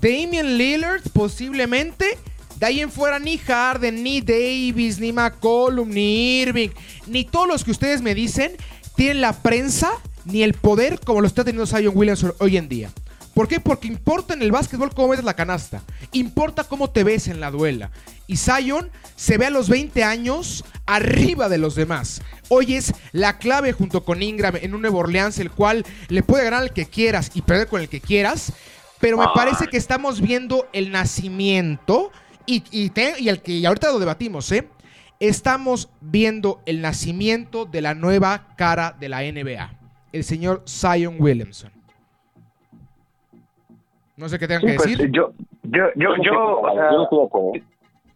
Damian Lillard posiblemente de ahí en fuera ni Harden, ni Davis, ni McCollum, ni Irving, ni todos los que ustedes me dicen tienen la prensa ni el poder como lo está teniendo Zion Williamson hoy en día. ¿Por qué? Porque importa en el básquetbol cómo ves la canasta. Importa cómo te ves en la duela. Y Zion se ve a los 20 años arriba de los demás. Hoy es la clave junto con Ingram en un Nuevo Orleans, el cual le puede ganar al que quieras y perder con el que quieras. Pero me parece que estamos viendo el nacimiento y, y, el que ahorita lo debatimos, ¿eh? Estamos viendo el nacimiento de la nueva cara de la NBA, el señor Zion Williamson. No sé qué tengan que pues, decir. Yo, yo, yo, yo,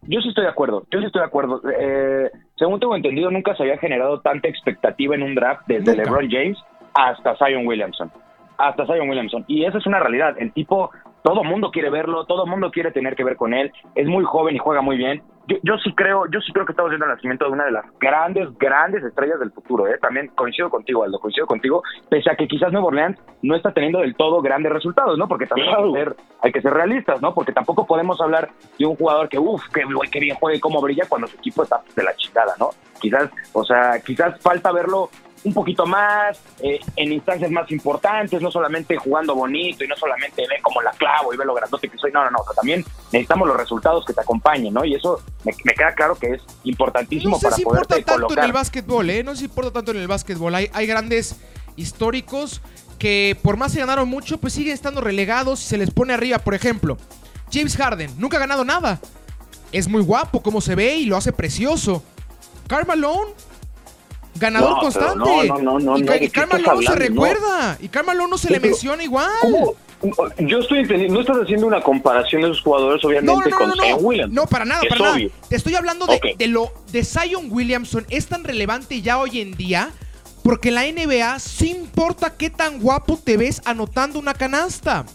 yo, sí estoy de acuerdo. Yo sí estoy de acuerdo. Eh, según tengo entendido, nunca se había generado tanta expectativa en un draft desde LeBron James hasta Zion Williamson. Hasta Zion Williamson. Y esa es una realidad. El tipo todo mundo quiere verlo, todo mundo quiere tener que ver con él, es muy joven y juega muy bien. Yo, sí creo, yo sí creo que estamos viendo el nacimiento de una de las grandes, grandes estrellas del futuro, ¿eh? También coincido contigo, Aldo, coincido contigo, pese a que quizás Nuevo Orleans no está teniendo del todo grandes resultados, ¿no? Porque también hay, que ser, hay que ser realistas, ¿no? Porque tampoco podemos hablar de un jugador que, uff, qué, qué bien juega y cómo brilla cuando su equipo está de la chingada, ¿no? Quizás, o sea, quizás falta verlo un poquito más, eh, en instancias más importantes, no solamente jugando bonito y no solamente ve como la clavo y ve lo grandote que soy, no, no, no, también necesitamos los resultados que te acompañen, ¿no? Y eso me, queda claro que es importantísimo no sé si importa tanto en el básquetbol, ¿eh? No si importa tanto en el básquetbol, hay, hay grandes históricos que por más que ganaron mucho, pues siguen estando relegados y se les pone arriba, por ejemplo, James Harden, nunca ha ganado nada, es muy guapo como se ve y lo hace precioso. Carmelo ganador constante. no, no, no, y, y Carmelo no se recuerda. Y Carmelo no se le menciona igual. Yo estoy entendiendo, no estás haciendo una comparación de esos jugadores, obviamente, con Zion Williamson. No, para nada, para nada. Te estoy hablando de, lo de Zion Williamson. Es tan relevante ya hoy en día porque la NBA sí importa qué tan guapo te ves anotando una canasta.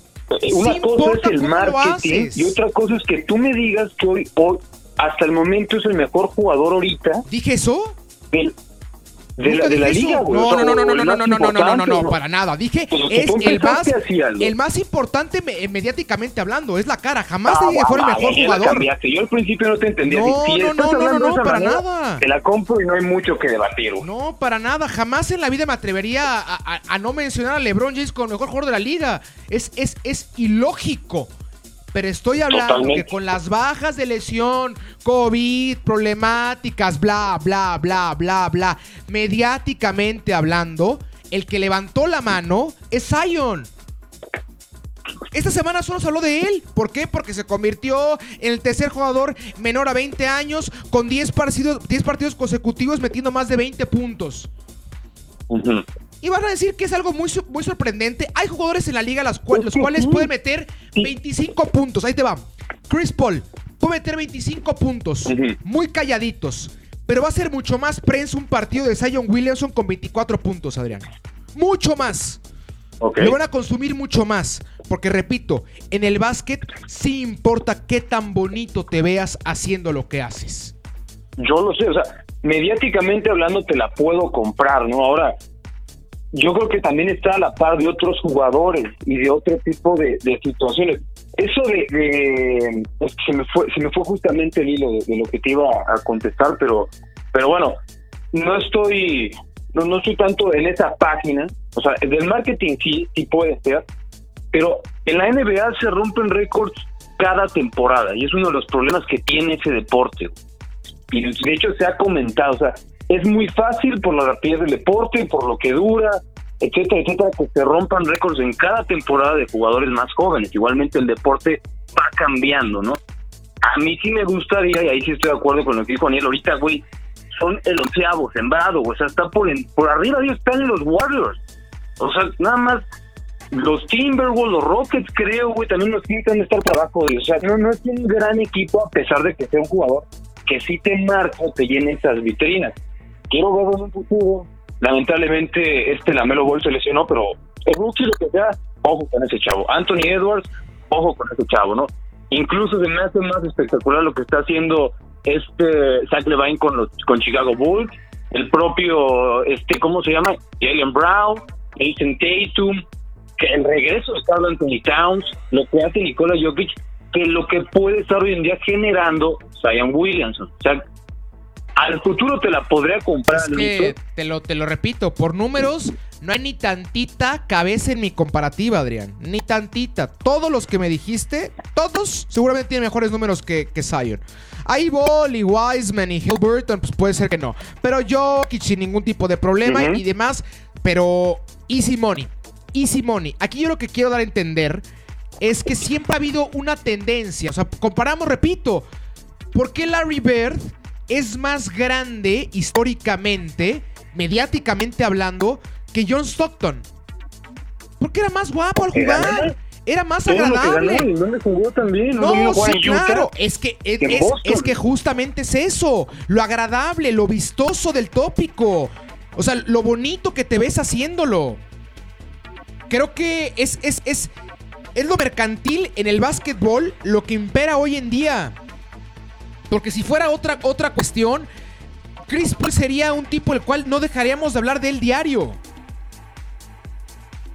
Eh, una cosa es el marketing y otra cosa es que tú me digas que hoy, hoy, hasta el momento es el mejor jugador ahorita. ¿Dije eso? De la, de la liga, güey. No, no, no, no, no, no, no, no, no, no, no, no, para nada. Dije, es el más, el más importante mediáticamente hablando, es la cara. Jamás ah, dije que fue el mejor jugador. Yo al principio no te entendía. No, si no, no, no, no, para nada. Te la compro y no hay mucho que debatir, güey. No, para nada. Jamás en la vida me atrevería a, a, a no mencionar a LeBron James como el mejor jugador de la liga. Es, es, es ilógico. Pero estoy hablando que con las bajas de lesión, COVID, problemáticas, bla, bla, bla, bla, bla, mediáticamente hablando, el que levantó la mano es Zion. Esta semana solo se habló de él. ¿Por qué? Porque se convirtió en el tercer jugador menor a 20 años con 10 partidos, 10 partidos consecutivos metiendo más de 20 puntos. Y van a decir que es algo muy, muy sorprendente. Hay jugadores en la liga los cuales pueden meter 25 puntos. Ahí te va. Chris Paul puede meter 25 puntos. Muy calladitos. Pero va a ser mucho más prensa un partido de Zion Williamson con 24 puntos, Adrián. Mucho más. Lo van a consumir mucho más. Porque repito, en el básquet sí importa qué tan bonito te veas haciendo lo que haces. Yo lo sé, o sea, mediáticamente hablando te la puedo comprar, ¿no? Ahora, yo creo que también está a la par de otros jugadores y de otro tipo de, situaciones. Eso de, se me fue se me fue justamente el hilo de, lo que te iba a contestar, pero pero bueno, no estoy no, no estoy tanto en esa página, o sea, del marketing sí sí puede ser, pero en la NBA se rompen récords cada temporada y es uno de los problemas que tiene ese deporte. Y de hecho se ha comentado, o sea, es muy fácil por la rapidez del deporte, por lo que dura, etcétera, etcétera, que se rompan récords en cada temporada de jugadores más jóvenes. Igualmente el deporte va cambiando, ¿no? A mí sí me gustaría, y ahí sí estoy de acuerdo con lo que dijo Daniel, ahorita, güey, son el onceavo sembrado, o sea, está por, por arriba de están los Warriors. O sea, nada más los Timberwolves, los Rockets, creo, güey, también nos pintan estar trabajo. O sea, no, no es un gran equipo a pesar de que sea un jugador que sí te marca te llene esas vitrinas quiero verlo en un futuro. Lamentablemente, este Lamelo Ball se lesionó, pero el rookie lo que sea, ojo con ese chavo. Anthony Edwards, ojo con ese chavo, ¿no? Incluso se me hace más espectacular lo que está haciendo este Zach Levine con los con Chicago Bulls, el propio, este, ¿cómo se llama? Jalen Brown, Jason Tatum, que el regreso de Carl Anthony Towns, lo que hace Nikola Jokic, que lo que puede estar hoy en día generando Zion Williamson. O sea, al futuro te la podría comprar. te lo, te lo repito, por números, no hay ni tantita cabeza en mi comparativa, Adrián. Ni tantita. Todos los que me dijiste, todos seguramente tienen mejores números que, que Zion. Ahí Ball Wiseman y Hilburton, pues puede ser que no. Pero yo, sin ningún tipo de problema y demás. Pero easy money. Easy money. Aquí yo lo que quiero dar a entender es que siempre ha habido una tendencia. O sea, comparamos, repito, ¿por qué Larry Bird es más grande históricamente, mediáticamente hablando, que John Stockton? Porque era más guapo al jugar. Era más agradable. ¿Dónde jugó también? No, sí, claro. Es que, es, es, que justamente es eso. Lo agradable, lo vistoso del tópico. O sea, lo bonito que te ves haciéndolo. Creo que es, es, es, es lo mercantil en el básquetbol lo que impera hoy en día. Porque si fuera otra, otra cuestión, Chris Paul sería un tipo el cual no dejaríamos de hablar de él diario.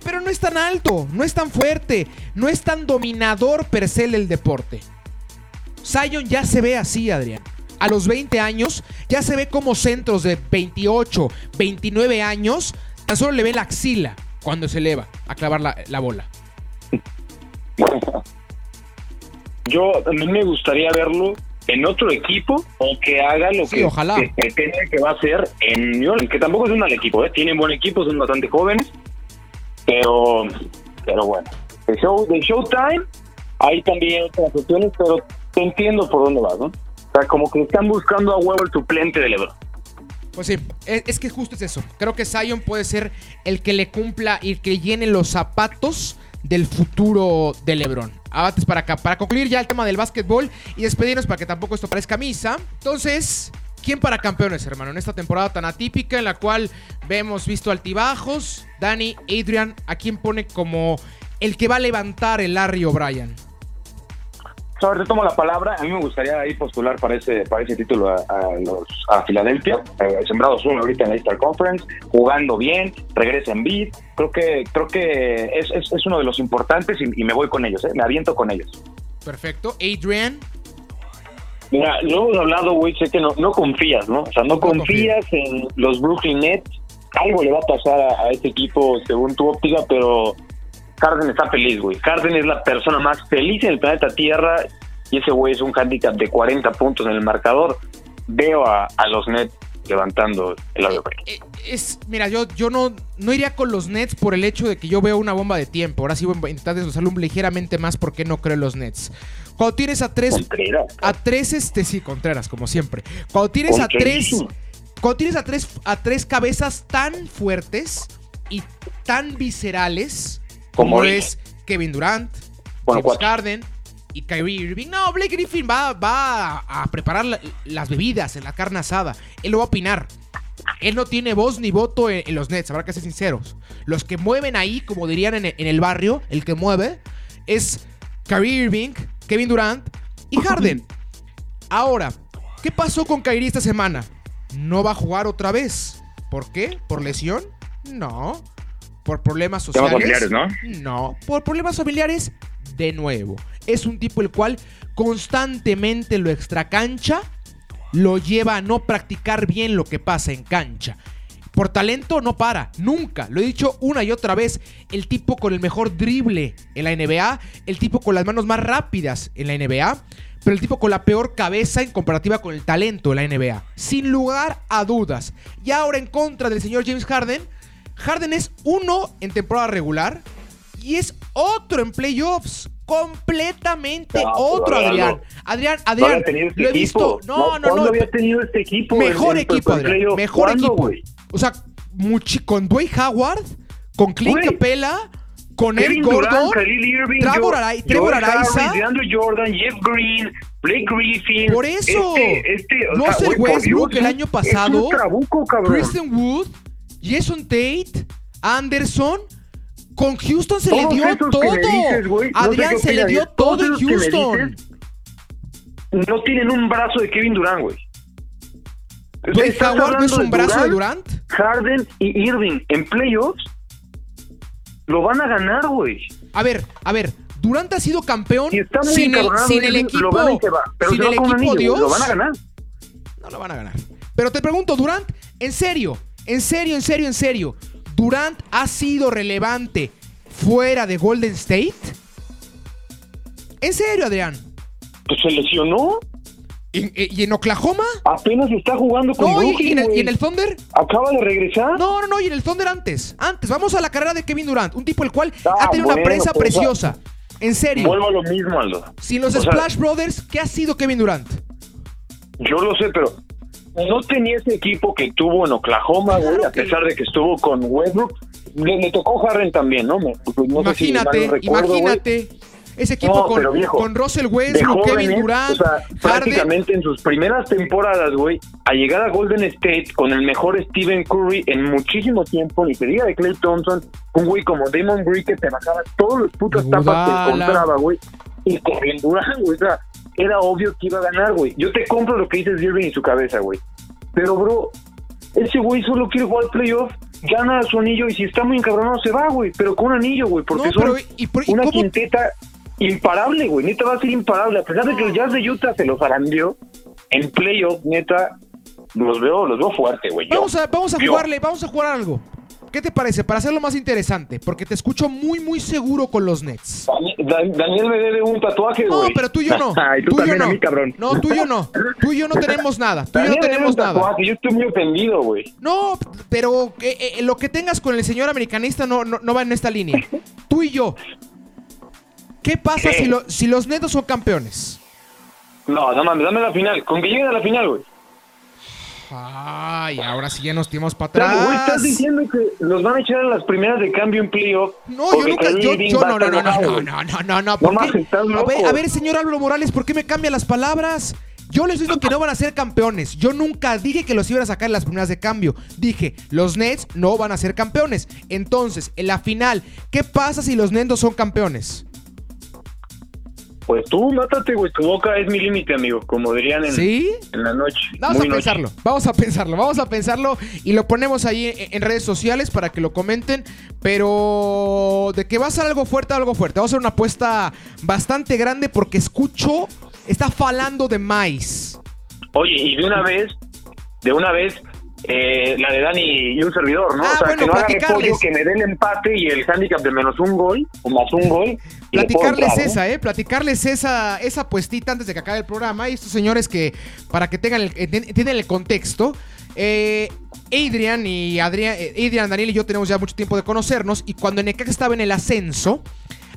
Pero no es tan alto, no es tan fuerte, no es tan dominador per se el deporte. Zion ya se ve así, Adrián. A los 20 años ya se ve como centros de 28, 29 años, tan solo le ve la axila cuando se eleva a clavar la, la bola. Yo a mí me gustaría verlo en otro equipo o que haga lo que, ojalá. Que, que, va a hacer en New York, que tampoco es un mal equipo, ¿eh? tienen buen equipo, son bastante jóvenes, pero pero bueno, el show de Showtime hay también otras opciones, pero te entiendo por dónde vas, ¿no? O sea, como que están buscando a huevo el suplente de LeBron. Pues sí, es, que justo es eso. Creo que Zion puede ser el que le cumpla y que llene los zapatos del futuro de LeBron. Abates para acá. Para concluir ya el tema del básquetbol y despedirnos para que tampoco esto parezca misa. Entonces, ¿quién para campeones, hermano? En esta temporada tan atípica en la cual vemos visto altibajos. Dani, Adrian, ¿a quién pone como el que va a levantar el Larry O'Brien? Ahora te tomo la palabra. A mí me gustaría ahí postular para ese, para ese título a, los, a Filadelfia. Eh, sembrados uno ahorita en la Easter Conference, jugando bien, regresa en beat. Creo que, creo que es, es, uno de los importantes y, me voy con ellos, ¿eh? me aviento con ellos. Perfecto. Adrian. Mira, lo hemos hablado, güey, sé que no, no confías, ¿no? O sea, no confías en los Brooklyn Nets. Algo le va a pasar a, a este equipo según tu óptica, pero Harden está feliz, güey. Harden es la persona más feliz en el planeta Tierra y ese güey es un handicap de 40 puntos en el marcador. Veo a, los Nets levantando el avión. Eh, eh, es, mira, yo, yo no, no iría con los Nets por el hecho de que yo veo una bomba de tiempo. Ahora sí voy a intentar desglosarlo ligeramente más porque no creo en los Nets. Cuando tienes a tres. A tres, este, sí, Contreras, como siempre. Cuando tienes a tres. Cuando tienes a tres, a tres cabezas tan fuertes y tan viscerales como es Kevin Durant, James Harden y Kyrie Irving. No, Blake Griffin va, va a preparar las bebidas en la carne asada. Él lo va a opinar. Él no tiene voz ni voto en, los Nets, habrá que ser sinceros. Los que mueven ahí, como dirían en, el barrio, el que mueve es Kyrie Irving, Kevin Durant y Harden. Ahora, ¿qué pasó con Kyrie esta semana? No va a jugar otra vez. ¿Por qué? ¿Por lesión? No. ¿Por problemas sociales? familiares, ¿no? No, por problemas familiares, de nuevo. Es un tipo el cual constantemente lo extracancha lo lleva a no practicar bien lo que pasa en cancha. Por talento no para, nunca. Lo he dicho una y otra vez. El tipo con el mejor drible en la NBA, el tipo con las manos más rápidas en la NBA, pero el tipo con la peor cabeza en comparativa con el talento en la NBA. Sin lugar a dudas. Y ahora en contra del señor James Harden, Harden es uno en temporada regular y es otro en playoffs. Completamente otro, Adrián. Adrián, Adrián, este lo he visto. No, no, no. había tenido este equipo? Mejor equipo, Adrián. Mejor equipo. O sea, con Dwayne Howard, con Clint Capella, con Eric Gordon, Trevor, Araiza, Jordan, Jeff Green, Blake Griffin. Por eso. Este, este, no es el Westbrook el año pasado. Kristen Wood. Jason Tate, Anderson. Con Houston se le dio todo. Adrián se le dio todo en Houston. no tienen un brazo de Kevin Durant, güey. ¿Dwight Howard no es un brazo de Durant? Harden y Irving en playoffs lo van a ganar, güey. A ver, a ver. Durant ha sido campeón sin, el, sin el, equipo. sin el equipo Dios. Lo van a ganar. No lo van a ganar. Pero te pregunto, Durant, en serio, en serio, en serio, en serio. Durant ha sido relevante fuera de Golden State? ¿En serio, Adrián? Pues se lesionó. ¿Y, en Oklahoma? Apenas está jugando con No, ¿y, en el, Thunder? Acaba de regresar. No, no, no, y en el Thunder antes. Antes, vamos a la carrera de Kevin Durant. Un tipo el cual ah, ha tenido una prensa pues, preciosa. En serio. Vuelvo a lo mismo, Aldo. Sin los Splash Brothers, ¿qué ha sido Kevin Durant? Yo lo sé, pero no tenía ese equipo que tuvo en Oklahoma, güey, a pesar de que estuvo con Westbrook. Le, tocó Harden también, ¿no? imagínate, imagínate. Ese equipo con, con, Russell Westbrook, Kevin Durant, o sea, prácticamente en sus primeras temporadas, güey, a llegar a Golden State con el mejor Stephen Curry en muchísimo tiempo, ni se diga de Clay Thompson, un güey como Damon Green que te bajaba todos los putos tapas que encontraba, güey, y Kevin Durant, güey, o sea, era obvio que iba a ganar, güey. Yo te compro lo que dices Irving en su cabeza, güey. Pero, bro, ese güey solo quiere jugar playoff gana su anillo y si está muy encabronado se va, güey, pero con un anillo, güey, porque son una quinteta imparable, güey, neta va a ser imparable, a pesar de que el Jazz de Utah se los arandió en playoff, neta, los veo, los veo fuerte, güey. Vamos a, vamos a jugarle, vamos a jugar algo. ¿Qué te parece? Para hacerlo más interesante, porque te escucho muy, muy seguro con los Nets. Daniel me debe un tatuaje, güey. No, pero tú y yo no. tú, y yo no. cabrón. No, tú y yo no. Tú y yo no tenemos nada. Tú y yo no tenemos nada. Yo estoy muy ofendido, güey. No, pero eh, eh, lo que tengas con el señor americanista no, no, va en esta línea. Tú y yo. ¿Qué pasa Si, si los Nets son campeones? No, no mames, dame la final. Con que lleguen a la final, güey. Ay, ahora sí ya nos tiramos para atrás. Pero, estás diciendo que los van a echar a las primeras de cambio en playoff. No, yo nunca. Yo, yo no, no, no, no, no, no, no, no, no. ¿por qué? A ver, a ver, señor Álvaro Morales, ¿por qué me cambia las palabras? Yo les digo que no van a ser campeones. Yo nunca dije que los iban a sacar en las primeras de cambio. Dije, los Nets no van a ser campeones. Entonces, en la final, ¿qué pasa si los Nets son campeones? Pues tú mátate, güey. Tu boca es mi límite, amigo. Como dirían en, en la noche. Vamos a pensarlo. Vamos a pensarlo. Vamos a pensarlo. Y lo ponemos ahí en, redes sociales para que lo comenten. Pero de que va a ser algo fuerte, algo fuerte. Vamos a hacer una apuesta bastante grande porque escucho. Está falando de más. Oye, y de una vez, de una vez, eh, la de Dani y un servidor, ¿no? Ah, o sea, que no haga pollo, que me dé el empate y el handicap de menos un gol o más un gol. Platicarles esa, ¿eh? Platicarles esa, esa puestita antes de que acabe el programa. Y estos señores que, para que tengan el, eh, tienen el contexto, eh, Adrian y Adrián, eh, Adrian, Daniel y yo tenemos ya mucho tiempo de conocernos. Y cuando Necaxa estaba en el ascenso,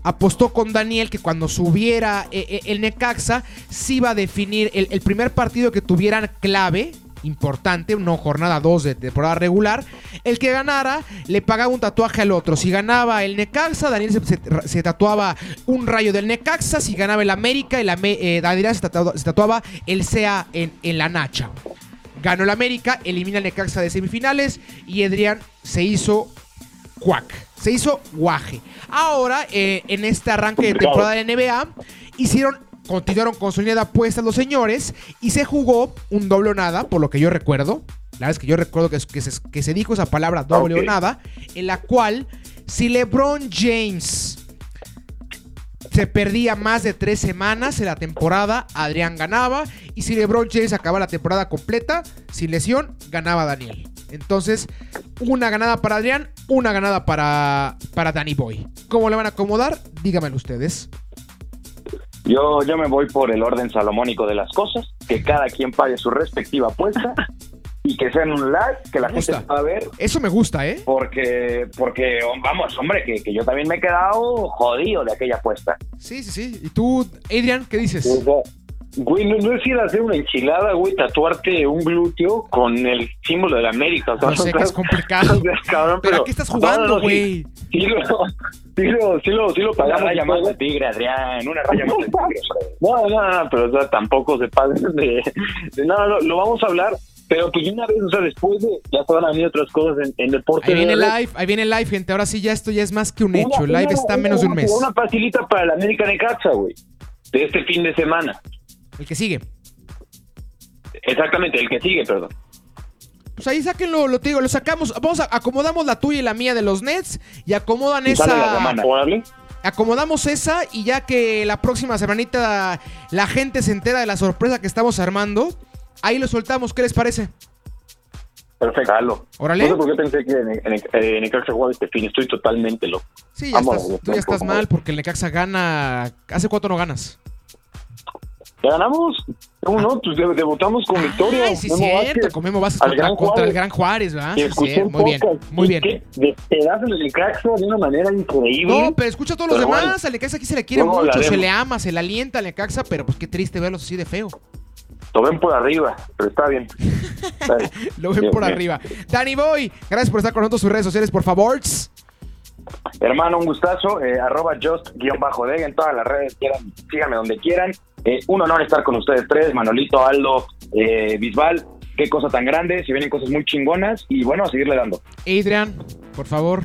apostó con Daniel que cuando subiera el Necaxa, sí iba a definir el, el primer partido que tuvieran clave importante, no jornada 2 de temporada regular. El que ganara le pagaba un tatuaje al otro. Si ganaba el Necaxa, Daniel se, tatuaba un rayo del Necaxa. Si ganaba el América, el, eh, Daniel se tatuaba, el SEA en, la Nacha. Ganó el América, elimina el Necaxa de semifinales y Adrián se hizo cuac. Se hizo guaje. Ahora, eh, en este arranque de temporada de NBA, hicieron continuaron con su línea de apuestas los señores y se jugó un doble o nada, por lo que yo recuerdo. La verdad es que yo recuerdo que, que, se, dijo esa palabra doble o nada, en la cual si LeBron James se perdía más de tres semanas en la temporada, Adrián ganaba. Y si LeBron James acababa la temporada completa, sin lesión, ganaba Daniel. Entonces, una ganada para Adrián, una ganada para, para Danny Boy. ¿Cómo le van a acomodar? Dígamelo ustedes. Yo, yo me voy por el orden salomónico de las cosas, que cada quien pague su respectiva apuesta y que sea en un live, que la gente pueda ver. Eso me gusta, ¿eh? Porque, porque vamos, hombre, que, que, yo también me he quedado jodido de aquella apuesta. Sí, sí, sí. ¿Y tú, Adrian, qué dices? Güey, no, no es ir a hacer una enchilada, güey, tatuarte un glúteo con el símbolo de la América. O sea, no sé que es complicado. cabrón, pero, ¿a estás jugando, güey? sí, lo, sí, lo, sí, lo, sí lo pagamos. Una raya más de tigre, Adrián, una raya más de tigre. No, no, no, pero o sea, tampoco se pasen de, de... No, no, lo vamos a hablar pero que una vez, o sea, después de, ya se van a venir otras cosas en, en deporte. Ahí viene el live, ahí viene el live, gente. Ahora sí, ya esto ya es más que un hecho. El live está menos de un mes. Una facilita para la América Necaxa, güey. De este fin de semana. El que sigue. Exactamente, el que sigue, perdón. Pues ahí sáquenlo, lo digo, lo sacamos. Vamos a acomodamos la tuya y la mía de los Nets y acomodan esa. acomodamos esa y ya que la próxima semanita la gente se entera de la sorpresa que estamos armando, ahí lo soltamos. ¿Qué les parece? Perfecto. Órale. No sé por qué pensé que en, en, en Necaxa jugaba este fin. Estoy totalmente loco. Sí, ya estás, tú ya estás mal porque el Necaxa gana. ¿Hace cuánto no ganas? Ya ganamos. ¿Cómo no? Pues debutamos con victoria. Ay, sí, cierto. Con Memo Vázquez contra, contra, el Gran Juárez, ¿verdad? Sí, muy bien, muy bien. De pedazos de Necaxa de una manera increíble. No, pero escucha a todos los demás. Al Necaxa aquí se le quiere no, mucho, se le ama, se le alienta al Necaxa, pero pues qué triste verlos así de feo. Lo ven por arriba, pero está bien. Lo ven bien, por bien. arriba. Danny Boy, gracias por estar con nosotros sus redes sociales, por favor. Hermano, un gustazo. Eh, arroba just-deg en todas las redes. Quieran, síganme donde quieran. Eh, un honor estar con ustedes tres, Manolito, Aldo, eh, Bisbal. Qué cosa tan grande. Si vienen cosas muy chingonas. Y bueno, a seguirle dando. Adrian, por favor.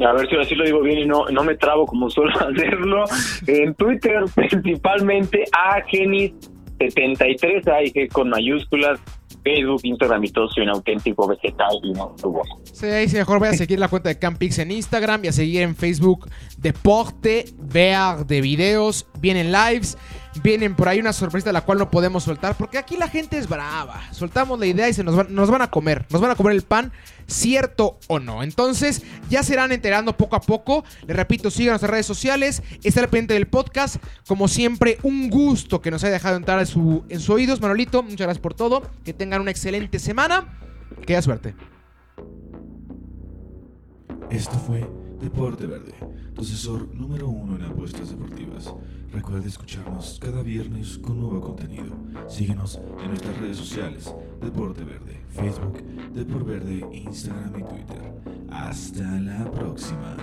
A ver si así lo digo bien y no, no me trabo como suelo hacerlo. En Twitter, principalmente, a Genis73, ahí con mayúsculas. Facebook, Instagram y todo, soy un auténtico vegetal y no tuvo. Sí, sí, mejor voy a seguir la cuenta de Campix en Instagram y a seguir en Facebook Deporte, Ver de videos, vienen lives, vienen por ahí una sorpresa de la cual no podemos soltar, porque aquí la gente es brava. Soltamos la idea y se nos van, nos van a comer, nos van a comer el pan, cierto o no. Entonces, ya se irán enterando poco a poco. Les repito, sigan nuestras redes sociales, está al pendiente del podcast. Como siempre, un gusto que nos haya dejado entrar en su, en sus oídos, Manolito. Muchas gracias por todo. Que tengan una excelente semana. Que haya suerte. Esto fue Deporte Verde, tu asesor número uno en apuestas deportivas. Recuerda escucharnos cada viernes con nuevo contenido. Síguenos en nuestras redes sociales, Deporte Verde, Facebook, Deporte Verde, Instagram y Twitter. Hasta la próxima.